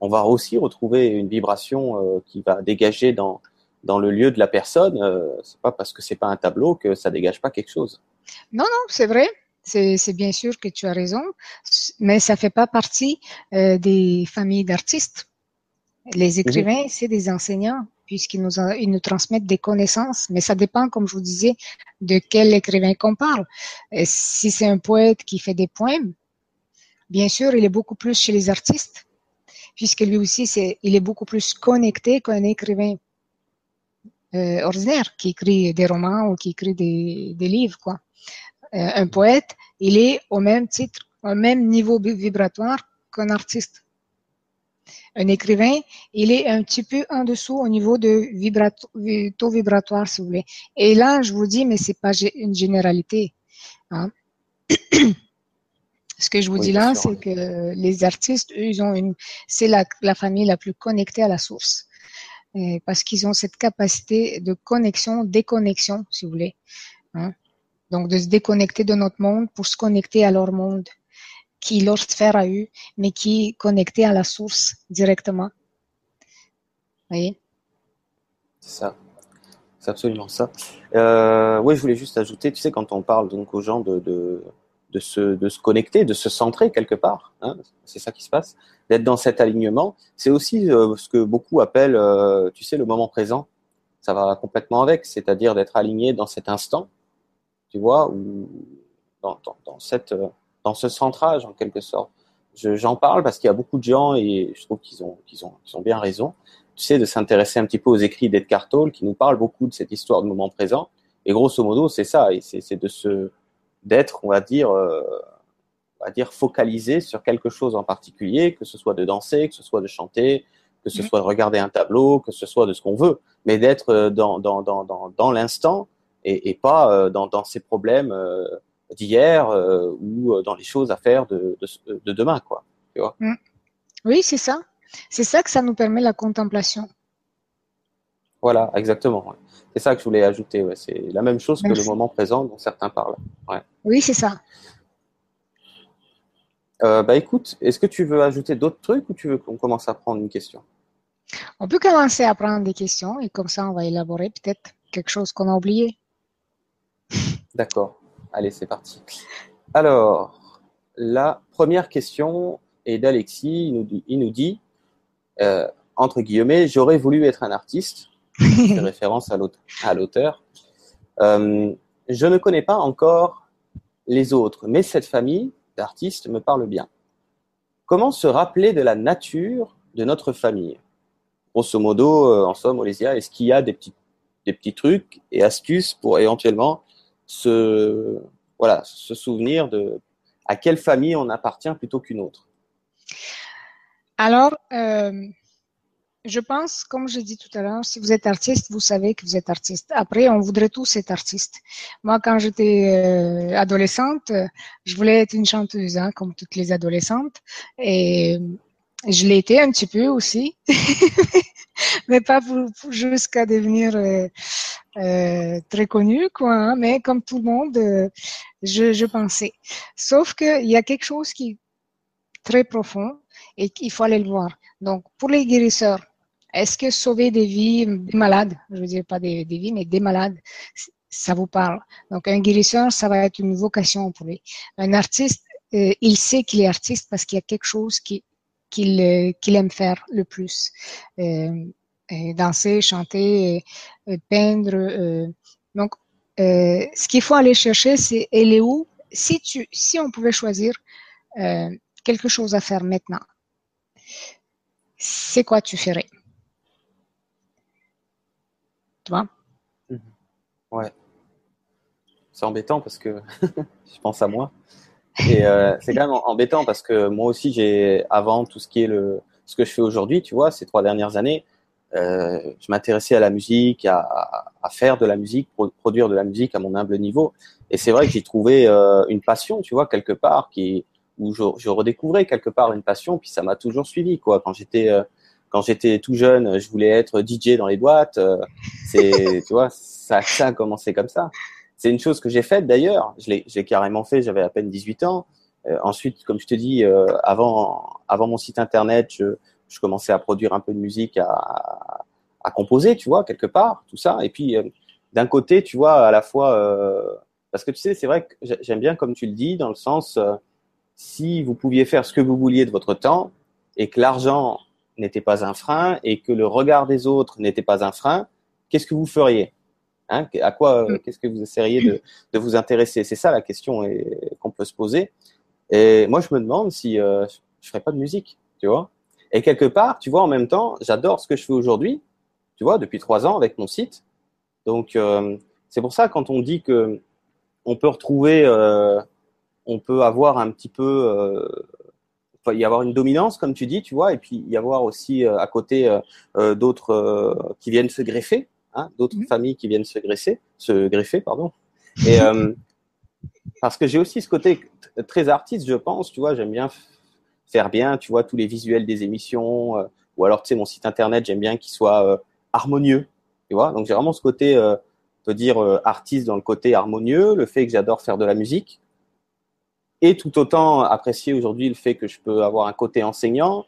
[SPEAKER 1] on va aussi retrouver une vibration qui va dégager dans, dans le lieu de la personne. Euh, c'est pas parce que c'est pas un tableau que ça dégage pas quelque chose.
[SPEAKER 2] Non, non, c'est vrai. C'est bien sûr que tu as raison, mais ça fait pas partie euh, des familles d'artistes. Les écrivains, mmh. c'est des enseignants puisqu'ils nous, ils nous transmettent des connaissances, mais ça dépend, comme je vous disais, de quel écrivain qu'on parle. Et si c'est un poète qui fait des poèmes, bien sûr, il est beaucoup plus chez les artistes puisque lui aussi, c'est, il est beaucoup plus connecté qu'un écrivain euh, ordinaire qui écrit des romans ou qui écrit des, des livres. Quoi. Euh, un poète, il est au même titre, au même niveau vibratoire qu'un artiste. Un écrivain, il est un petit peu en dessous au niveau de vibrato, taux vibratoire, si vous voulez. Et là, je vous dis, mais c'est pas une généralité. Hein. [CLEARS THROAT] Ce que je vous oui, dis là, c'est que les artistes, eux, ils ont une, c'est la, la, famille la plus connectée à la source. Parce qu'ils ont cette capacité de connexion, déconnexion, si vous voulez. Hein? Donc, de se déconnecter de notre monde pour se connecter à leur monde, qui leur sphère à eux, mais qui est connecté à la source directement. Vous voyez?
[SPEAKER 1] C'est ça. C'est absolument ça. Euh, oui, je voulais juste ajouter, tu sais, quand on parle donc aux gens de de se, de se connecter, de se centrer quelque part. Hein, c'est ça qui se passe. D'être dans cet alignement. C'est aussi euh, ce que beaucoup appellent, euh, tu sais, le moment présent. Ça va complètement avec, c'est-à-dire d'être aligné dans cet instant, tu vois, ou dans, dans, cette, euh, dans ce centrage en quelque sorte. J'en parle parce qu'il y a beaucoup de gens et je trouve qu'ils ont, ont, ont bien raison. Tu sais, de s'intéresser un petit peu aux écrits d'Edgar Tolle qui nous parle beaucoup de cette histoire de moment présent. Et grosso modo, c'est ça. Et c'est de se, d'être, on va dire, euh, on va dire focalisé sur quelque chose en particulier, que ce soit de danser, que ce soit de chanter, que ce mhm. soit de regarder un tableau, que ce soit de ce qu'on veut, mais d'être euh, dans, dans, dans, dans, dans l'instant et, et, pas euh, dans, dans ces problèmes d'hier ou dans les choses à faire de, de, de demain, quoi. Tu vois
[SPEAKER 2] mhm. Oui, c'est ça. C'est ça que ça nous permet la contemplation.
[SPEAKER 1] Voilà, exactement. C'est ça que je voulais ajouter. Ouais. C'est la même chose que le moment présent dont certains parlent. Ouais.
[SPEAKER 2] Oui, c'est ça.
[SPEAKER 1] Euh, bah écoute, est-ce que tu veux ajouter d'autres trucs ou tu veux qu'on commence à prendre une question?
[SPEAKER 2] On peut commencer à prendre des questions et comme ça on va élaborer peut-être quelque chose qu'on a oublié. [LAUGHS]
[SPEAKER 1] D'accord. Allez, c'est parti. Alors, la première question est d'Alexis. Il nous dit, il nous dit euh, entre guillemets, j'aurais voulu être un artiste [LAUGHS] référence à l'auteur. Euh, je ne connais pas encore les autres, mais cette famille d'artistes me parle bien. Comment se rappeler de la nature de notre famille? Grosso modo, euh, en somme, Olésia, est-ce qu'il y a des petits, des petits trucs et astuces pour éventuellement se, voilà, se souvenir de à quelle famille on appartient plutôt qu'une autre?
[SPEAKER 2] Alors, euh, je pense, comme je dis tout à l'heure, si vous êtes artiste, vous savez que vous êtes artiste. Après, on voudrait tous être artistes. Moi, quand j'étais euh, adolescente, je voulais être une chanteuse, hein, comme toutes les adolescentes. Et je l'ai été un petit peu aussi, [LAUGHS] mais pas jusqu'à devenir euh, euh, très connue, quoi. Hein. mais comme tout le monde, je, je pensais. Sauf qu'il y a quelque chose qui est très profond et qu'il faut aller le voir. Donc, pour les guérisseurs, est-ce que sauver des vies, des malades, je veux dire pas des, vies, mais des malades, ça vous parle? Donc un guérisseur, ça va être une vocation pour lui. Un artiste, euh, il sait qu'il est artiste parce qu'il y a quelque chose qu'il euh, aime faire le plus. Euh, danser, chanter, peindre. donc, ce qu'il faut aller chercher, c'est elle est où? Si, tu, si on pouvait choisir quelque chose à faire maintenant, c'est quoi tu ferais? Tu vois
[SPEAKER 1] mhm. Ouais. C'est embêtant parce que [LAUGHS] je pense à moi. Et euh, c'est quand même embêtant parce que moi aussi, j'ai avant tout ce qui est le ce que je fais aujourd'hui, tu vois, ces trois dernières années, euh, je m'intéressais à la musique, à, faire de la musique, produire de la musique à mon humble niveau. Et c'est vrai que j'ai trouvé euh, une passion, tu vois, quelque part, qui où je, je redécouvrais quelque part une passion, puis ça m'a toujours suivi, quoi. Quand j'étais quand j'étais tout jeune, je voulais être DJ dans les boîtes. Euh, c'est, [LAUGHS] tu vois, ça, ça a commencé comme ça. C'est une chose que j'ai faite d'ailleurs. Je l'ai, j'ai carrément fait. J'avais à peine 18 ans. Euh, ensuite, comme je te dis, euh, avant, avant mon site internet, je, je, commençais à produire un peu de musique, à, à composer, tu vois, quelque part, tout ça. Et puis, d'un côté, tu vois, à la fois, parce que tu sais, c'est vrai que j'aime bien, comme tu le dis, dans le sens, si vous pouviez faire ce que vous vouliez de votre temps et que l'argent n'était pas un frein et que le regard des autres n'était pas un frein, qu'est-ce que vous feriez hein? À quoi, euh, mm. qu'est-ce que vous essayeriez de, de vous intéresser? C'est ça la question qu'on peut se poser. Et moi, je me demande si euh, je ferais pas de musique, tu vois? Et quelque part, tu vois, en même temps, j'adore ce que je fais aujourd'hui, tu vois, depuis trois ans avec mon site. Donc, euh, c'est pour ça quand on dit que on peut retrouver, euh, on peut avoir un petit peu y avoir une dominance, comme tu dis, tu vois, et puis y avoir aussi euh, à côté euh, euh, d'autres qui viennent se greffer, hein, d'autres mhm. familles qui viennent se greffer, se greffer, pardon. Et [LAUGHS] parce que j'ai aussi ce côté très artiste, je pense, tu vois, j'aime bien faire bien, tu vois, tous les visuels des émissions, ou alors, tu sais, mon site internet, j'aime bien qu'il soit harmonieux, tu vois. Donc j'ai vraiment ce côté, euh, dire, artiste dans le côté harmonieux, le fait que j'adore faire de la musique, et tout autant apprécier aujourd'hui le fait que je peux avoir un côté enseignant,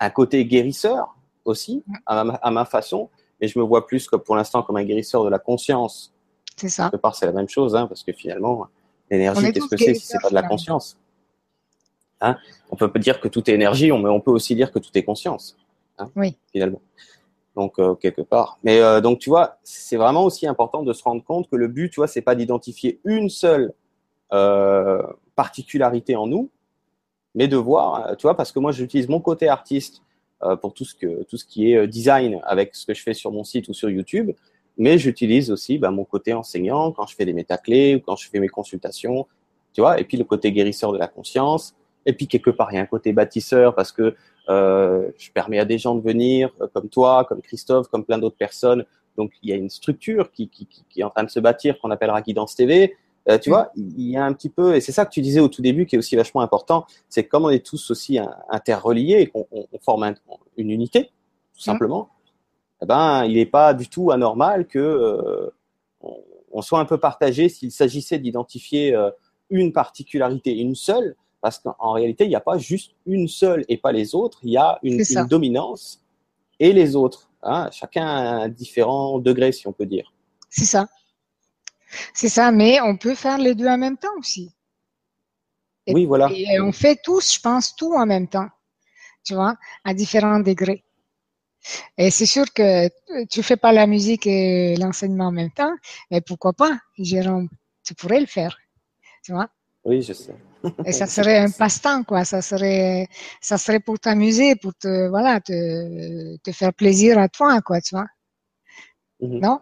[SPEAKER 1] un côté guérisseur aussi, à ma, façon, mais je me vois plus que pour l'instant comme un guérisseur de la conscience.
[SPEAKER 2] C'est ça.
[SPEAKER 1] Quelque part, c'est la même chose, hein, parce que finalement, L'énergie, qu'est-ce que c'est si c'est pas de la conscience hein? On peut dire que tout est énergie, mais on peut aussi dire que tout est conscience. Hein, oui. Finalement. Donc euh, quelque part. Mais euh, donc tu vois, c'est vraiment aussi important de se rendre compte que le but, tu vois, c'est pas d'identifier une seule euh, particularité en nous, mais de voir, tu vois, parce que moi j'utilise mon côté artiste pour tout ce que tout ce qui est design avec ce que je fais sur mon site ou sur YouTube, mais j'utilise aussi bah, mon côté enseignant quand je fais des métaclés ou quand je fais mes consultations, tu vois, et puis le côté guérisseur de la conscience, et puis quelque part il y a un côté bâtisseur parce que euh, je permets à des gens de venir, euh, comme toi, comme Christophe, comme plein d'autres personnes. Donc il y a une structure qui, qui est en train de se bâtir qu'on appellera Guidance TV. Euh, tu mm. vois, il y a un petit peu, et c'est ça que tu disais au tout début qui est aussi vachement important, c'est comme on est tous aussi interreliés et qu'on on, forme une unité, tout mm. simplement. Eh ben, il n'est pas du tout anormal que euh, on, on, soit un peu partagé s'il s'agissait d'identifier euh, une particularité, une seule, parce qu'en réalité, il n'y a pas juste une seule et pas les autres, il y a une, dominance et les autres. Hein, chacun a un différent degré, si on peut dire.
[SPEAKER 2] C'est ça. C'est ça, mais on peut faire les deux en même temps aussi.
[SPEAKER 1] oui, voilà.
[SPEAKER 2] Et on fait tous, je pense, tout en même temps, tu vois, à différents degrés. Et c'est sûr que tu fais pas la musique et l'enseignement en même temps, mais pourquoi pas, Jérôme, tu pourrais le faire, tu vois.
[SPEAKER 1] Oui, je sais.
[SPEAKER 2] Et ça [LAUGHS] serait un passe-temps, quoi. Ça serait, ça serait pour t'amuser, pour te, voilà, te, te faire plaisir à toi, quoi, tu vois. Mhm. Non?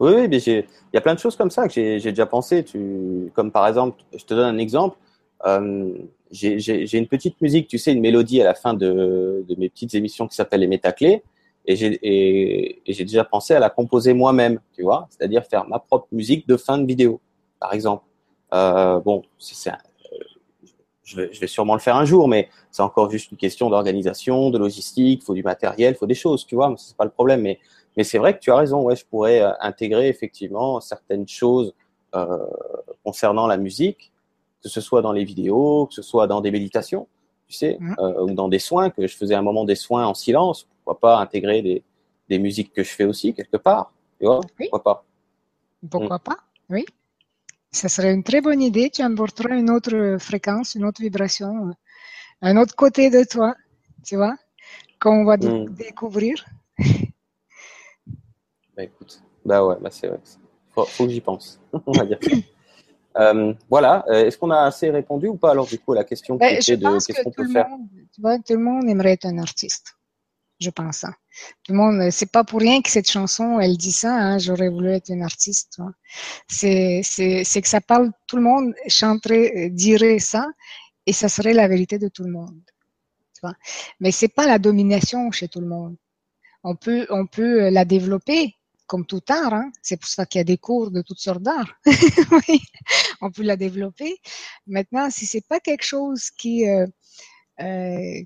[SPEAKER 1] Oui, oui, mais il y a plein de choses comme ça que j'ai déjà pensé. Tu, comme par exemple, je te donne un exemple. Euh, j'ai une petite musique, tu sais, une mélodie à la fin de, de mes petites émissions qui s'appellent les métaclés. Et j'ai et, et déjà pensé à la composer moi-même, tu vois, c'est-à-dire faire ma propre musique de fin de vidéo, par exemple. Euh, bon, c'est, je, vais, je vais sûrement le faire un jour, mais c'est encore juste une question d'organisation, de logistique, il faut du matériel, il faut des choses, tu vois, c'est pas le problème. Mais, mais c'est vrai que tu as raison, ouais, je pourrais euh, intégrer effectivement certaines choses euh, concernant la musique, que ce soit dans les vidéos, que ce soit dans des méditations, tu sais, mmh. euh, ou dans des soins, que je faisais un moment des soins en silence, pourquoi pas intégrer des, des musiques que je fais aussi quelque part, tu vois, pourquoi pas.
[SPEAKER 2] Pourquoi mmh. pas, oui. Ça serait une très bonne idée. Tu apporteras une autre fréquence, une autre vibration, un autre côté de toi, tu vois, qu'on va hmm. découvrir.
[SPEAKER 1] Bah écoute, bah ouais, bah c'est vrai. Faut, faut que j'y pense. [LAUGHS] On va dire. [LAUGHS] Euh, voilà. Euh, est-ce qu'on a assez répondu ou pas alors du coup à la question
[SPEAKER 2] bah, qui était de qu'est-ce qu'on peut faire tu vois, Tout le monde aimerait être un artiste je pense. Hein. Tout le monde, c'est pas pour rien que cette chanson, elle dit ça. Hein, J'aurais voulu être une artiste. C'est, c'est, c'est que ça parle. Tout le monde chanterait, dirait ça, et ça serait la vérité de tout le monde. Tu vois? Mais c'est pas la domination chez tout le monde. On peut, on peut la développer comme tout art. Hein. C'est pour ça qu'il y a des cours de toutes sortes d'art. [LAUGHS] oui, on peut la développer. Maintenant, si c'est pas quelque chose qui euh, euh,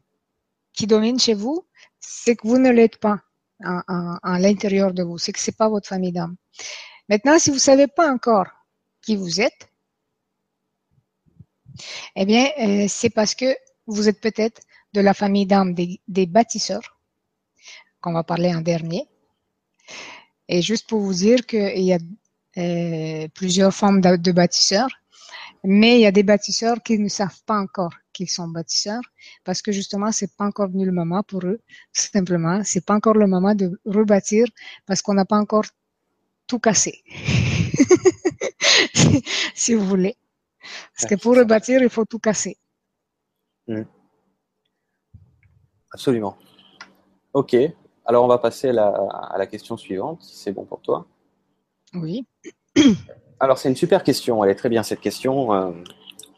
[SPEAKER 2] domine chez vous, c'est que vous ne l'êtes pas à, l'intérieur de vous, c'est que c'est pas votre famille d'âme. Maintenant, si vous savez pas encore qui vous êtes, eh bien, euh, c'est parce que vous êtes peut-être de la famille d'âme des, bâtisseurs, qu'on va parler en dernier. Et juste pour vous dire qu'il y a euh, plusieurs formes de bâtisseurs, mais il y a des bâtisseurs qui ne savent pas encore qu'ils sont bâtisseurs parce que justement, c'est pas encore venu le moment pour eux. Tout simplement, c'est pas encore le moment de rebâtir parce qu'on n'a pas encore tout cassé. [LAUGHS] si vous voulez. Parce que pour rebâtir, il faut tout casser.
[SPEAKER 1] Hmm. Absolument. Ok. Alors, on va passer à la, à la question suivante, si c'est bon pour toi.
[SPEAKER 2] Oui.
[SPEAKER 1] Alors, c'est une super question. Elle est très bien, cette question. Euh,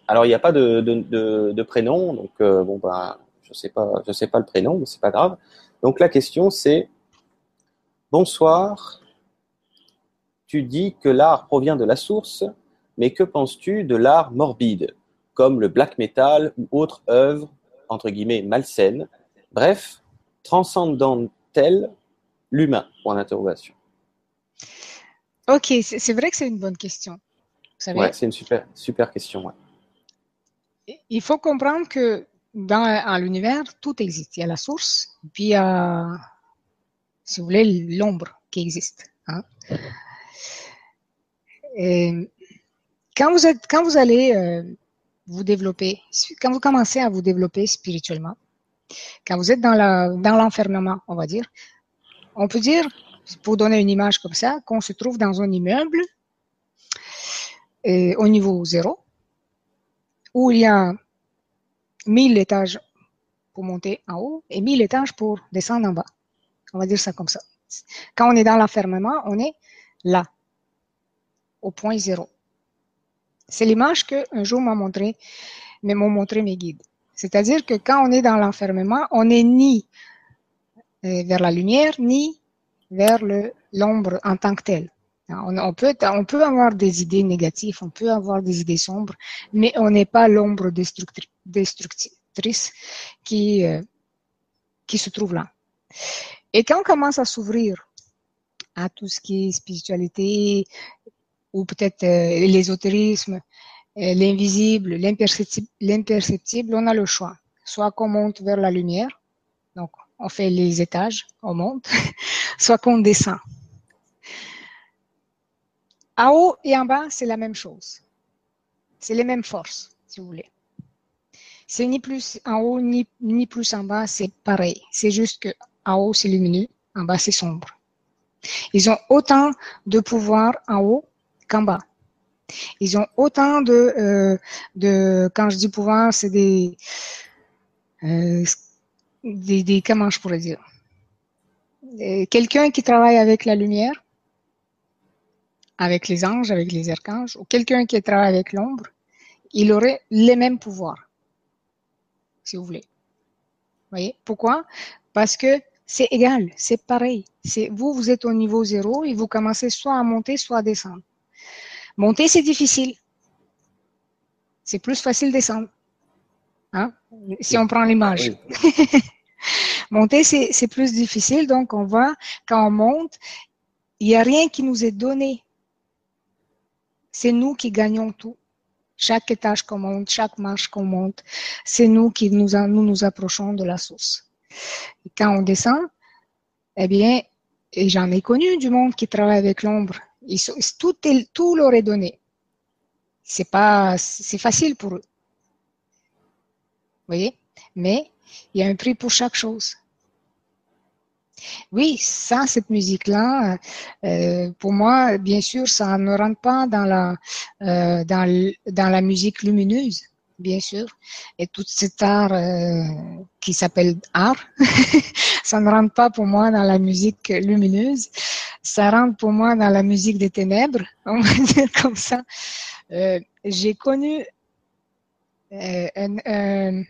[SPEAKER 1] alors, il n'y a pas de, de, prénom. Donc, euh, bon, bah, je ne sais, pas, je sais pas le prénom, mais ce n'est pas grave. Donc, la question, c'est Bonsoir. Tu dis que l'art provient de la source, mais que penses-tu de l'art morbide, comme le black metal ou autre œuvre, entre guillemets, malsaine? Bref, transcendant-elle l'humain? Point d'interrogation.
[SPEAKER 2] Ok, c'est vrai que c'est une bonne question.
[SPEAKER 1] Ouais, c'est une super, super question.
[SPEAKER 2] Il faut comprendre que dans l'univers, tout existe. Il y a la source, puis il y a, si vous voulez, l'ombre qui existe. Hein. quand vous êtes, quand vous allez euh, vous développer, quand vous commencez à vous développer spirituellement, quand vous êtes dans l'enfermement, on va dire, on peut dire, pour donner une image comme ça, qu'on se trouve dans un immeuble et, au niveau zéro, où il y a 1000 étages pour monter en haut et 1000 étages pour descendre en bas. On va dire ça comme ça. Quand on est dans l'enfermement, on est là, au point zéro. C'est l'image qu'un jour m'ont montré mes guides. C'est-à-dire que quand on est dans l'enfermement, on n'est ni euh, vers la lumière, ni vers l'ombre en tant que telle. On, peut, on peut avoir des idées négatives, on peut avoir des idées sombres, mais on n'est pas l'ombre destructrice qui, euh, qui se trouve là. Et quand on commence à s'ouvrir à tout ce qui est spiritualité, ou peut-être euh, l'ésotérisme, l'invisible, l'imperceptible, on a le choix. Soit qu'on monte vers la lumière, donc on fait les étages, on monte, [LAUGHS] soit qu'on descend. En haut et en bas, c'est la même chose. C'est les mêmes forces, si vous voulez. C'est ni plus en haut, ni, ni plus en bas, c'est pareil. C'est juste que haut, c'est lumineux, en bas, c'est sombre. Ils ont autant de pouvoir en haut qu'en bas. Ils ont autant de, euh, de quand je dis pouvoir, c'est des, euh, comment je pourrais dire, euh, quelqu'un qui travaille avec la lumière, avec les anges, avec les archanges, ou quelqu'un qui travaille avec l'ombre, il aurait les mêmes pouvoirs, si vous voulez. Vous voyez? Pourquoi? Parce que c'est égal, c'est pareil. C'est vous, vous êtes au niveau zéro et vous commencez soit à monter, soit à descendre. Monter, c'est difficile. C'est plus facile descendre. Hein? Si on prend l'image. [LAUGHS] Monter, c'est plus difficile. Donc, on va, quand on monte, il n'y a rien qui nous est donné. C'est nous qui gagnons tout. Chaque étage qu'on monte, chaque marche qu'on monte, c'est nous qui nous, nous nous approchons de la source. Et quand on descend, eh bien, et j'en ai connu du monde qui travaille avec l'ombre tout, tout leur est donné. C'est pas, c'est facile pour eux. Vous voyez? Mais il y a un prix pour chaque chose. Oui, ça, cette musique-là, euh, pour moi, bien sûr, ça ne rentre pas dans la, euh, dans la musique lumineuse, bien sûr. Et tout cet art euh, qui s'appelle art, [LAUGHS] ça ne rentre pas pour moi dans la musique lumineuse ça rentre pour moi dans la musique des ténèbres, [LAUGHS] on va dire comme ça. Euh, j'ai connu euh, un,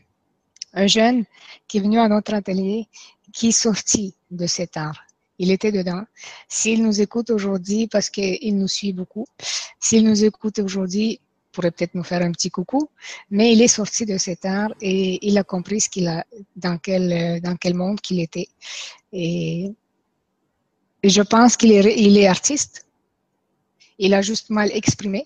[SPEAKER 2] un, jeune qui est venu à notre atelier qui est sorti de cet art. Il était dedans. S'il nous écoute aujourd'hui, parce qu'il nous suit beaucoup, s'il nous écoute aujourd'hui, pourrait peut-être nous faire un petit coucou, mais il est sorti de cet art et il a compris ce qu'il a, dans quel, dans quel monde qu'il était. Et je pense qu'il est, il est artiste. Il a juste mal exprimé.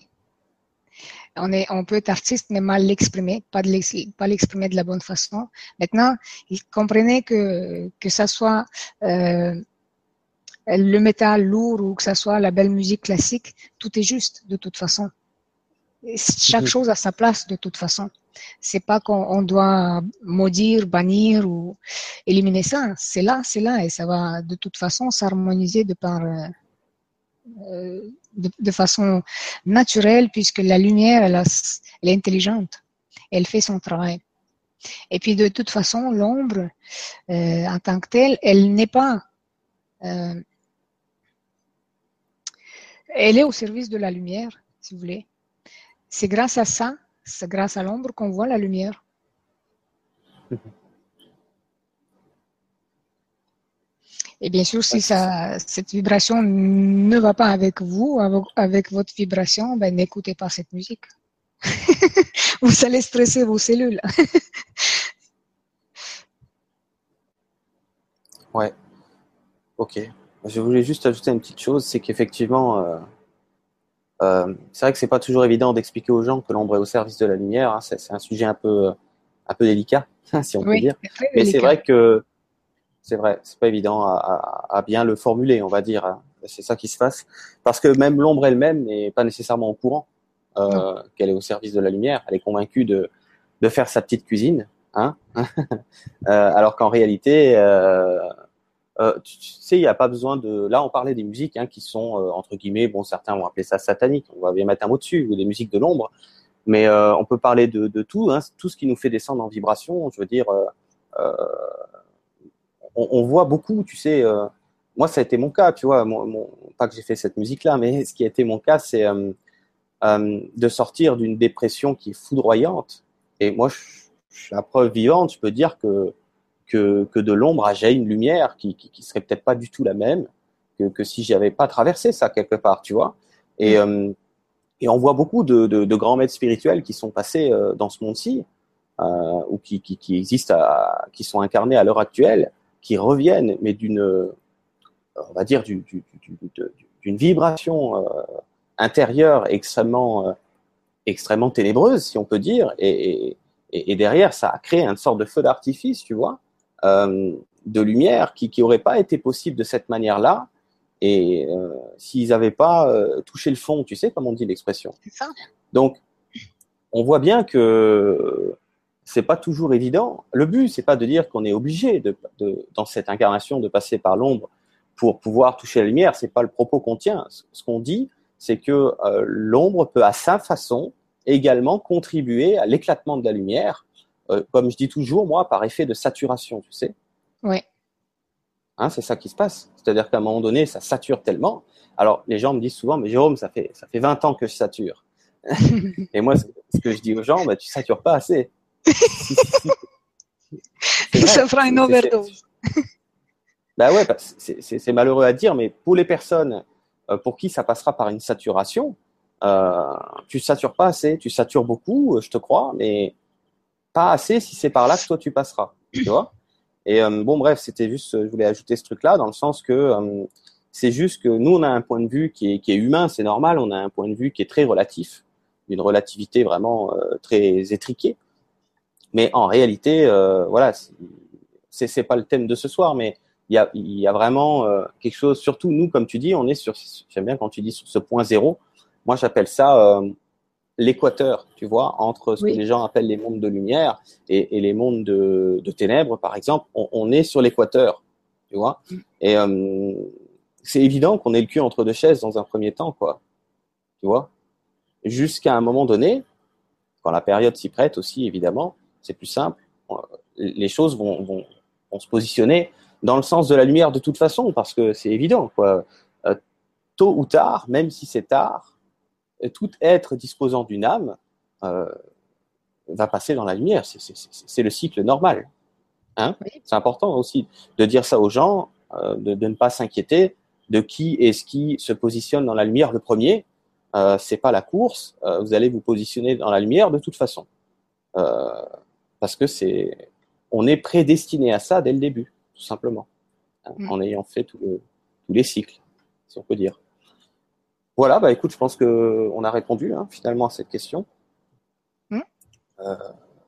[SPEAKER 2] On, est, on peut être artiste, mais mal l'exprimer, pas, de pas l'exprimer de la bonne façon. Maintenant, il comprenait que, que ça soit euh, le métal lourd ou que ça soit la belle musique classique, tout est juste de toute façon. Chaque chose a sa place de toute façon. C'est pas qu'on doit maudire, bannir ou éliminer ça. C'est là, c'est là, et ça va de toute façon s'harmoniser de par euh, euh, de, façon naturelle puisque la lumière, elle, est intelligente, elle fait son travail. Et puis de toute façon, l'ombre, euh, en tant que telle, elle n'est pas, elle est au service de la lumière, si vous voulez. C'est grâce à ça c'est grâce à l'ombre qu'on voit la lumière. Et bien sûr, si ça, cette vibration ne va pas avec vous, avec votre vibration, ben, n'écoutez pas cette musique. [LAUGHS] vous allez stresser vos cellules. [LAUGHS]
[SPEAKER 1] ouais. Ok. Je voulais juste ajouter une petite chose, c'est qu'effectivement, euh, euh, c'est vrai que c'est pas toujours évident d'expliquer aux gens que l'ombre est au service de la lumière. Hein. C'est un sujet un peu, un peu délicat, [LAUGHS] si on peut dire. Mais c'est vrai que c'est vrai, c'est pas évident à, à, à, bien le formuler, on va dire. Hein. C'est ça qui se passe, parce que même l'ombre elle-même n'est pas nécessairement au courant euh, qu'elle est au service de la lumière. Elle est convaincue de, de faire sa petite cuisine, hein [LAUGHS] euh, alors qu'en réalité, euh, euh, tu, sais, il n'y a pas besoin de. Là, on parlait des musiques hein, qui sont entre guillemets, bon, certains vont appeler ça satanique. On va bien mettre un mot dessus, ou des musiques de l'ombre. Mais on peut parler de, de tout, hein, tout ce qui nous fait descendre en vibration. Je veux dire, on, voit beaucoup, tu sais moi, ça a été mon cas, tu vois. Pas que j'ai fait cette musique-là, mais ce qui a été mon cas, c'est euh, euh, de sortir d'une dépression qui est foudroyante. Et moi, je, suis la preuve vivante. Je peux dire que que, que de l'ombre a jailli une lumière qui, qui, qui serait peut-être pas du tout la même que, que si j'avais pas traversé ça quelque part, tu vois. Et, mm. euh, et on voit beaucoup de, de, de, grands maîtres spirituels qui sont passés euh, dans ce monde-ci euh, ou qui, qui, qui existent, à, qui sont incarnés à l'heure actuelle, qui reviennent, mais d'une on va dire, d'une vibration intérieure extrêmement, extrêmement ténébreuse, si on peut dire, et, derrière, ça a créé une sorte de feu d'artifice, tu vois, euh, de lumière qui n'aurait pas été possible de cette manière-là, et s'ils n'avaient pas touché le fond, tu sais, comme on dit l'expression? Donc, on voit bien que c'est pas toujours évident. Le but, c'est pas de dire qu'on est obligé de, dans cette incarnation de passer par l'ombre pour pouvoir toucher la lumière. C'est pas le propos qu'on tient. Ce qu'on dit, c'est que euh, l'ombre peut à sa façon également contribuer à l'éclatement de la lumière, euh, comme je dis toujours, moi, par effet de saturation, tu sais.
[SPEAKER 2] Oui.
[SPEAKER 1] Hein, c'est ça qui se passe. C'est-à-dire qu'à un moment donné, ça sature tellement. Alors, les gens me disent souvent, mais Jérôme, ça fait, ça fait 20 ans que je sature. [LAUGHS] Et moi, ce que je dis aux gens, bah, tu satures pas assez. [LAUGHS]
[SPEAKER 2] ça fera une overdose. [LAUGHS]
[SPEAKER 1] Bah ouais, bah, c'est malheureux à dire, mais pour les personnes euh, pour qui ça passera par une saturation, euh, tu satures pas assez, tu satures beaucoup, euh, je te crois, mais assez. Si c'est par là que toi tu passeras, tu vois? Et euh, bon, bref, c'était juste, je voulais ajouter ce truc-là dans le sens que c'est juste que nous on a un point de vue qui est, qui est humain, c'est normal, on a un point de vue qui est très relatif, une relativité vraiment très étriquée. Mais en réalité, voilà, c'est pas le thème de ce soir, mais il y a, y a vraiment euh, quelque chose, surtout nous, comme tu dis, on est sur, j'aime bien quand tu dis sur ce point zéro, moi j'appelle ça euh, l'équateur, tu vois, entre ce que les gens appellent les mondes de lumière et, et les mondes de, de, ténèbres, par exemple, on, on est sur l'équateur, tu vois. Mm. Et euh, c'est évident qu'on est le cul entre deux chaises dans un premier temps, quoi, tu vois. Jusqu'à un moment donné, quand la période s'y prête aussi, évidemment, c'est plus simple, les choses vont, vont, vont se positionner dans le sens de la lumière de toute façon, parce que c'est évident, quoi. Euh, tôt ou tard, même si c'est tard, tout être disposant d'une âme euh, va passer dans la lumière. C'est le cycle normal. Hein C'est important aussi de dire ça aux gens, euh, de, de, ne pas s'inquiéter de qui est-ce qui se positionne dans la lumière le premier. Euh, c'est pas la course. Euh, vous allez vous positionner dans la lumière de toute façon, euh, parce que c'est, on est prédestiné à ça dès le début tout simplement, hein, mm. en ayant fait tous les cycles, si on peut dire. Voilà, bah écoute, je pense qu'on a répondu hein, finalement à cette question. Mm. Euh,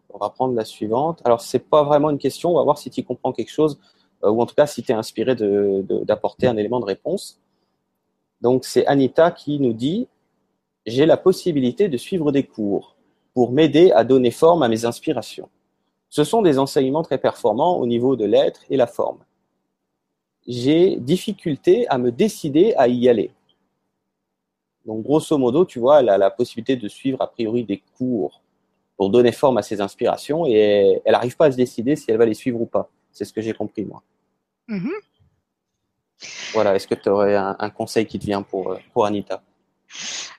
[SPEAKER 1] on va prendre la suivante. Alors, c'est pas vraiment une question, on va voir si tu comprends quelque chose, euh, ou en tout cas si tu es inspiré d'apporter de, un élément de réponse. Donc, c'est Anita qui nous dit J'ai la possibilité de suivre des cours pour m'aider à donner forme à mes inspirations. Ce sont des enseignements très performants au niveau de l'être et la forme. J'ai difficulté à me décider à y aller. Donc, grosso modo, tu vois, elle a la possibilité de suivre a priori des cours pour donner forme à ses inspirations et elle n'arrive pas à se décider si elle va les suivre ou pas. C'est ce que j'ai compris, moi. Mm-hmm. Voilà, est-ce que tu aurais un, un, conseil qui te vient pour, pour Anita?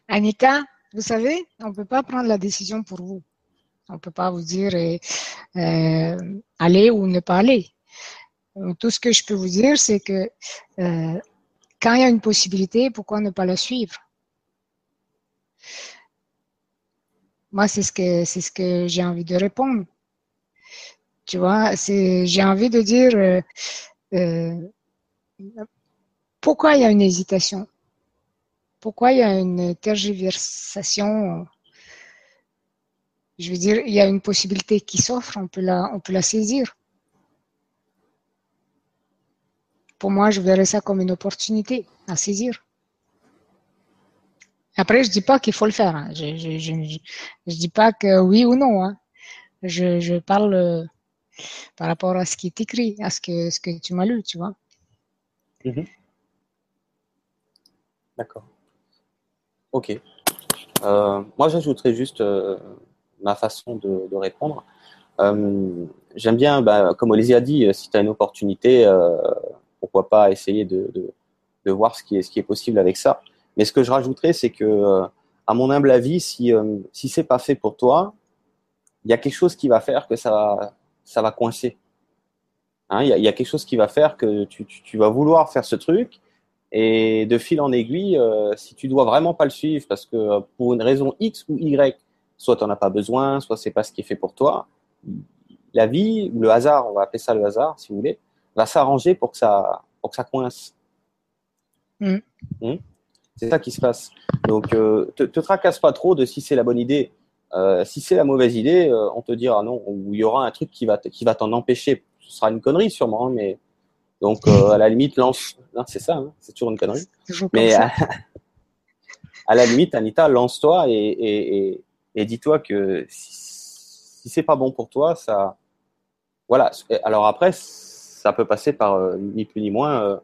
[SPEAKER 2] Anita, vous savez, on ne peut pas prendre la décision pour vous. On ne peut pas vous dire euh, euh, aller ou ne pas aller. tout ce que je peux vous dire, c'est que euh, quand il y a une possibilité, pourquoi ne pas la suivre? Moi, c'est ce que c'est ce que j'ai envie de répondre. Tu vois, c'est j'ai envie de dire pourquoi il y a une hésitation? Pourquoi il y a une tergiversation? Je veux dire, il y a une possibilité qui s'offre, on peut la, on peut la saisir. Pour moi, je verrais ça comme une opportunité à saisir. Après, je dis pas qu'il faut le faire. Hein. Je, je, je, dis pas que oui ou non. Hein. Je, je parle euh, par rapport à ce qui est écrit, à ce que, ce que tu m'as lu, tu vois.
[SPEAKER 1] Mhm. D'accord. Ok. Euh, moi, j'ajouterais juste euh, ma façon de, répondre. J'aime bien, bah, comme Olivier a dit, si tu as une opportunité, pourquoi pas essayer de, de, de, voir ce qui, est, ce qui est possible avec ça. Mais ce que je rajouterais, c'est que, euh, à mon humble avis, si, euh, si c'est pas fait pour toi, il y a quelque chose qui va faire que ça va, ça va coincer. Hein, il, y a, il y, a, quelque chose qui va faire que tu, tu, tu, vas vouloir faire ce truc et de fil en aiguille, euh, si tu dois vraiment pas le suivre parce que euh, pour une raison X ou Y, soit tu n'en as pas besoin, soit c'est pas ce qui est fait pour toi, la vie ou le hasard, on va appeler ça le hasard si vous voulez, va s'arranger pour que ça pour que ça coince.
[SPEAKER 2] Mmh.
[SPEAKER 1] Mmh. C'est ça qui se passe. Donc, euh, te, te tracasse pas trop de si c'est la bonne idée. Euh, si c'est la mauvaise idée, euh, on te dira non, ou il y aura un truc qui va qui va t'en empêcher. Ce sera une connerie sûrement, hein, mais donc euh, à la limite lance. Non, c'est ça, hein, c'est toujours une connerie.
[SPEAKER 2] Toujours
[SPEAKER 1] mais à, [LAUGHS] à, la limite, Anita, lance-toi et, et, et, et dis-toi que si, si c'est pas bon pour toi, ça, voilà. Alors après, ça peut passer par ni plus ni moins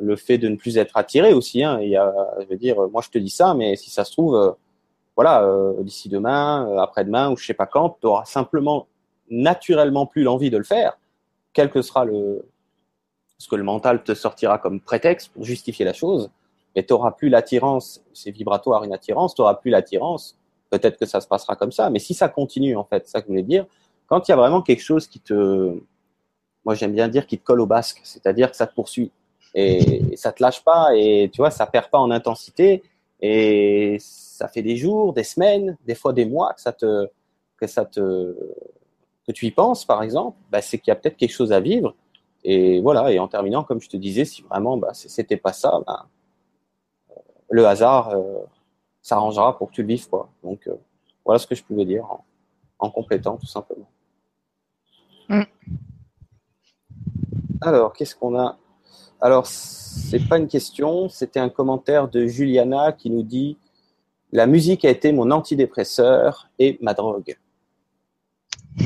[SPEAKER 1] le fait de ne plus être attiré aussi. Hein. Il y je veux dire, moi je te dis ça, mais si ça se trouve, euh, voilà, euh, d'ici demain, euh, après-demain ou je sais pas quand, tu auras simplement naturellement plus l'envie de le faire, quel que sera le ce que le mental te sortira comme prétexte pour justifier la chose, et tu n'auras plus l'attirance, c'est vibratoire une attirance, tu n'auras plus l'attirance, peut-être que ça se passera comme ça, mais si ça continue en fait, ça que je voulais dire, quand il y a vraiment quelque chose qui te, moi j'aime bien dire qui te colle au basque, c'est-à-dire que ça te poursuit, et ça te lâche pas et tu vois ça perd pas en intensité et ça fait des jours, des semaines, des fois des mois que ça te que ça te que tu y penses par exemple, bah, c'est qu'il y a peut-être quelque chose à vivre et voilà et en terminant comme je te disais si vraiment bah, c'était pas ça, bah, le hasard euh, s'arrangera pour que tu le vives quoi. Donc euh, voilà ce que je pouvais dire en, en complétant tout simplement.
[SPEAKER 2] Mm.
[SPEAKER 1] Alors qu'est-ce qu'on a? Alors, c'est pas une question, c'était un commentaire de Juliana qui nous dit La musique a été mon antidépresseur et ma drogue. [LAUGHS]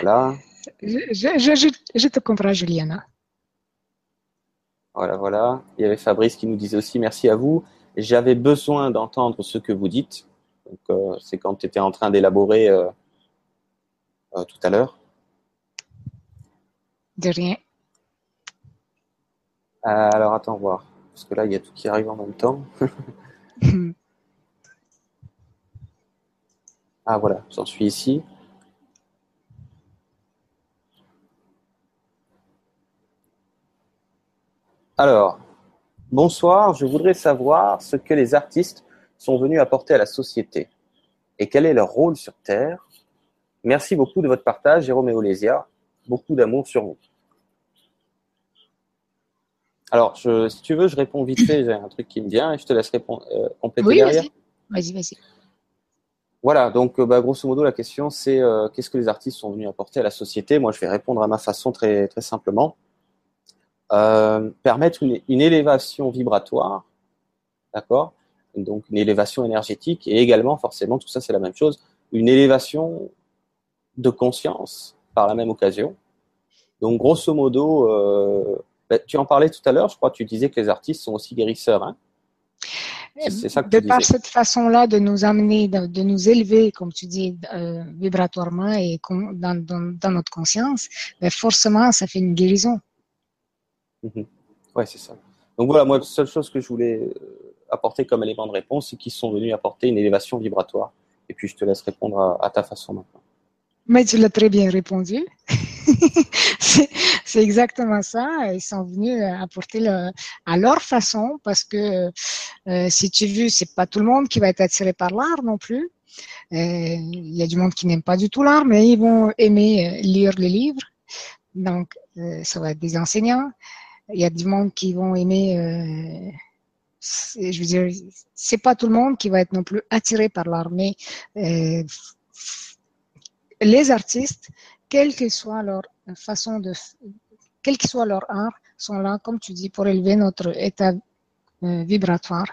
[SPEAKER 1] Voilà.
[SPEAKER 2] Je, je, je, je, te comprends, Juliana.
[SPEAKER 1] Voilà, voilà. Il y avait Fabrice qui nous disait aussi merci à vous. J'avais besoin d'entendre ce que vous dites. Euh, c'est quand tu étais en train d'élaborer euh, euh, tout à l'heure.
[SPEAKER 2] De rien.
[SPEAKER 1] Euh, alors, attends voir. Parce que là, il y a tout qui arrive en même temps. [LAUGHS] ah, voilà, j'en suis ici. Alors, bonsoir, je voudrais savoir ce que les artistes sont venus apporter à la société et quel est leur rôle sur Terre. Merci beaucoup de votre partage, Jérôme et Olésia. Beaucoup d'amour sur vous. Alors, je, si tu veux, je réponds vite fait. J'ai un truc qui me vient et je te laisse répondre, euh, compléter
[SPEAKER 2] oui,
[SPEAKER 1] derrière.
[SPEAKER 2] Vas-y, vas-y.
[SPEAKER 1] Voilà, donc bah, grosso modo, la question c'est euh, qu'est-ce que les artistes sont venus apporter à la société? Moi, je vais répondre à ma façon très, très simplement. Euh, permettre une, une, élévation vibratoire, d'accord? Donc une élévation énergétique et également, forcément, tout ça c'est la même chose, une élévation de conscience par la même occasion. Donc, grosso modo, euh, bah, tu en parlais tout à l'heure, je crois que tu disais que les artistes sont aussi guérisseurs. Hein
[SPEAKER 2] c'est ça que de par cette façon-là de nous amener, de, de, nous élever, comme tu dis, euh, vibratoirement et dans, dans, dans, notre conscience, ben forcément, ça fait une guérison.
[SPEAKER 1] Mmh. Ouais, c'est ça. Donc voilà, moi, la seule chose que je voulais apporter comme élément de réponse, c'est qu'ils sont venus apporter une élévation vibratoire. Et puis, je te laisse répondre à, à ta façon maintenant.
[SPEAKER 2] Mais tu l'as très bien répondu. [LAUGHS] [LAUGHS] c'est exactement ça. Ils sont venus apporter le, à leur façon parce que euh, si tu veux, c'est pas tout le monde qui va être attiré par l'art non plus. Euh, il y a du monde qui n'aime pas du tout l'art, mais ils vont aimer lire les livres. Donc, euh, ça va être des enseignants. Il y a du monde qui vont aimer. Euh, je veux dire, c'est pas tout le monde qui va être non plus attiré par l'art, mais euh, les artistes, quelle que soit leur façon de, quel que soit leur art, sont là, comme tu dis, pour élever notre état euh, vibratoire.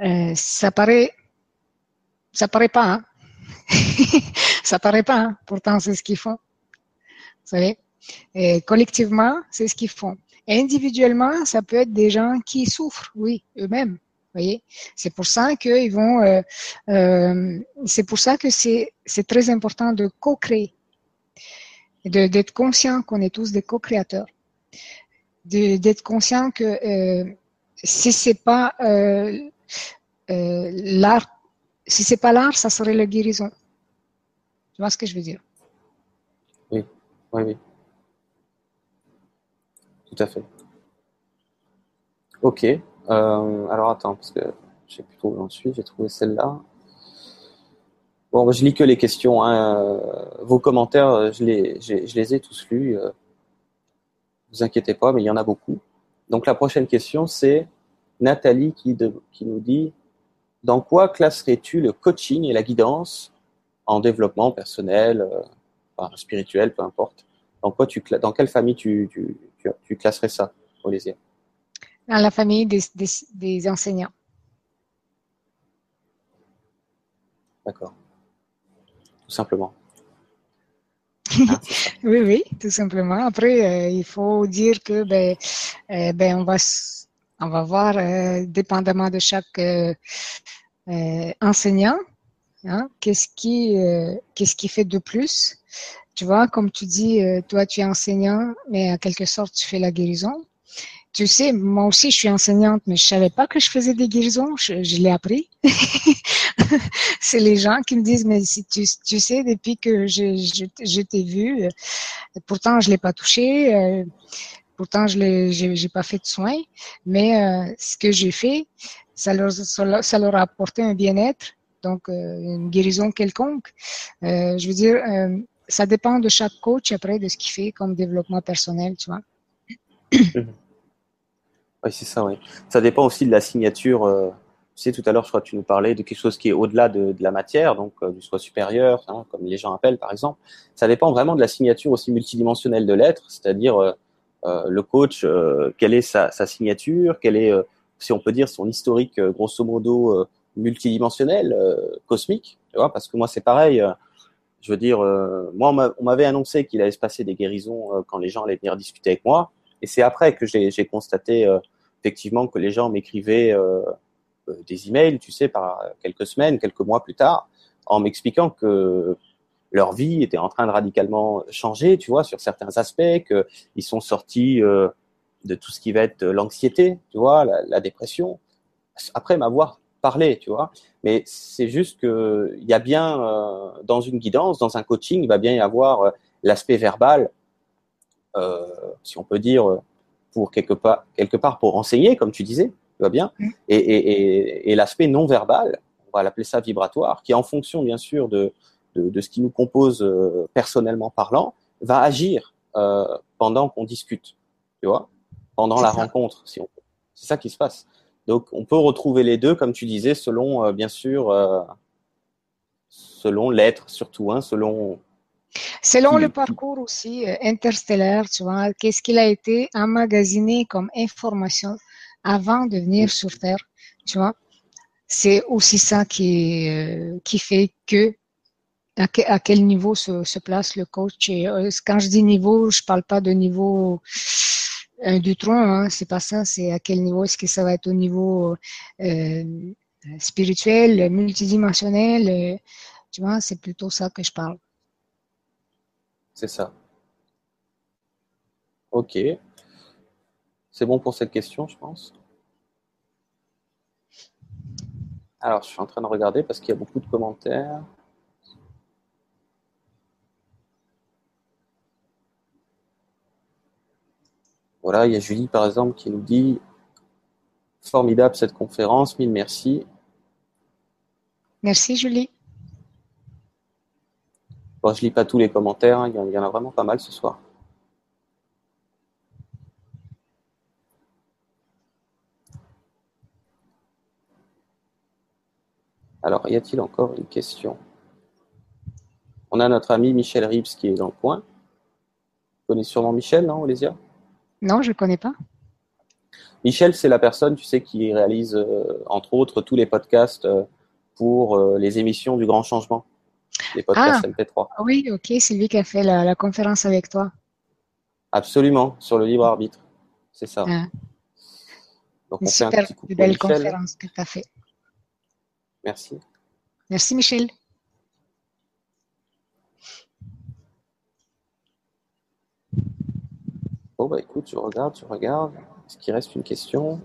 [SPEAKER 2] Euh, ça paraît, ça paraît pas, hein? [LAUGHS] ça paraît pas, hein? pourtant c'est ce qu'ils font. Vous savez, et collectivement, c'est ce qu'ils font. individuellement, ça peut être des gens qui souffrent, oui, eux-mêmes. Voyez, c'est pour ça qu'ils vont, euh, euh, c'est pour ça que c'est c'est très important de co-créer, d'être conscient qu'on est tous des co-créateurs, d'être conscient que euh, si c'est pas euh, euh, l'art, si c'est pas l'art, ça serait la guérison. Tu vois ce que je veux dire?
[SPEAKER 1] Oui, oui, oui. Tout à fait. Ok. Alors attends, parce que je sais plus où j'en suis. J'ai trouvé celle-là. Bon, je lis que les questions. Hein. Vos commentaires, je les, je les ai tous lus. Euh, vous inquiétez pas, mais il y en a beaucoup. Donc la prochaine question, c'est Nathalie qui, de, qui nous dit Dans quoi classerais-tu le coaching et la guidance en développement personnel, euh, enfin, spirituel, peu importe Dans, quoi tu, dans quelle famille tu, tu, tu, tu classerais ça, Olésia
[SPEAKER 2] Dans la famille des, des, des enseignants.
[SPEAKER 1] D'accord. Tout simplement. [LAUGHS]
[SPEAKER 2] oui, oui, tout simplement. Après, euh, il faut dire que ben, euh, ben on va on va voir euh, dépendamment de chaque enseignant, hein, qu'est-ce qui qu'est-ce qui fait de plus. Tu vois, comme tu dis, toi tu es enseignant, mais en quelque sorte tu fais la guérison. Tu sais, moi aussi je suis enseignante, mais je savais pas que je faisais des guérisons. Je, je l'ai appris. [LAUGHS] c'est les gens qui me disent, mais si tu, tu sais, depuis que je, je, je t'ai vu, pourtant je l'ai pas touché, euh, pourtant je l'ai, j'ai, pas fait de soins, mais euh, ce que j'ai fait, ça leur, ça leur a apporté un bien-être, donc euh, une guérison quelconque. Euh, je veux dire, euh, ça dépend de chaque coach après de ce qu'il fait comme développement personnel, tu vois. [COUGHS]
[SPEAKER 1] Oui, c'est ça, oui. Ça dépend aussi de la signature. Euh, tu sais, tout à l'heure, je crois que tu nous parlais de quelque chose qui est au-delà de, la matière, donc euh, du soi supérieur, hein, comme les gens appellent, par exemple. Ça dépend vraiment de la signature aussi multidimensionnelle de l'être, c'est-à-dire euh, le coach, quelle est sa, signature, quelle est, si on peut dire, son historique, grosso modo, multidimensionnel, cosmique, parce que moi, c'est pareil. je veux dire, moi, on m'avait annoncé qu'il allait se passer des guérisons quand les gens allaient venir discuter avec moi, et c'est après que j'ai constaté effectivement que les gens m'écrivaient euh, des emails, tu sais, par quelques semaines, quelques mois plus tard, en m'expliquant que leur vie était en train de radicalement changer, tu vois, sur certains aspects, qu'ils sont sortis euh, de tout ce qui va être l'anxiété, tu vois, la, dépression, après m'avoir parlé, tu vois. Mais c'est juste que il y a bien euh, dans une guidance, dans un coaching, il va bien y avoir euh, l'aspect verbal, euh, si on peut dire, pour quelque part, quelque part pour enseigner, comme tu disais, tu vois bien, et, et, et, et l'aspect non verbal, on va l'appeler ça vibratoire, qui en fonction bien sûr de, de, de ce qui nous compose euh, personnellement parlant, va agir euh, pendant qu'on discute, tu vois, pendant la ça. rencontre, si on C'est ça qui se passe. Donc on peut retrouver les deux, comme tu disais, selon euh, bien sûr, euh, selon l'être surtout, hein, selon
[SPEAKER 2] Selon le parcours aussi euh, interstellaire, tu vois, qu'est-ce qu'il a été emmagasiné comme information avant de venir sur Terre, tu vois? C'est aussi ça qui, euh, qui fait que à, que, à quel niveau se, se, place le coach. Et, euh, quand je dis niveau, je parle pas de niveau du tronc, hein, c'est pas ça. C'est à quel niveau est-ce que ça va être au niveau spirituel, multidimensionnel. Tu vois, c'est plutôt ça que je parle.
[SPEAKER 1] C'est ça. Ok. C'est bon pour cette question, je pense. Alors, je suis en train de regarder parce qu'il y a beaucoup de commentaires. Voilà, il y a Julie, par exemple, qui nous dit Formidable cette conférence, mille merci.
[SPEAKER 2] Merci, Julie.
[SPEAKER 1] Bon, je lis pas tous les commentaires, hein. il y en a vraiment pas mal ce soir. Alors, y a-t-il encore une question? On a notre ami Michel Ribs qui est dans le coin. Vous connaissez sûrement Michel, non, Olésia?
[SPEAKER 2] Non, je ne connais pas.
[SPEAKER 1] Michel, c'est la personne, tu sais, qui réalise, entre autres, tous les podcasts pour les émissions du Grand Changement, les podcasts MP3.
[SPEAKER 2] Ah oui, ok, c'est lui qui a fait la, conférence avec toi.
[SPEAKER 1] Absolument, sur le libre arbitre. C'est ça. Ah.
[SPEAKER 2] Donc, on super, fait un petit belle conférence que tu as fait.
[SPEAKER 1] Merci.
[SPEAKER 2] Merci, Michel.
[SPEAKER 1] Bon, bah écoute, je regarde, je regarde. Est-ce qu'il reste une question?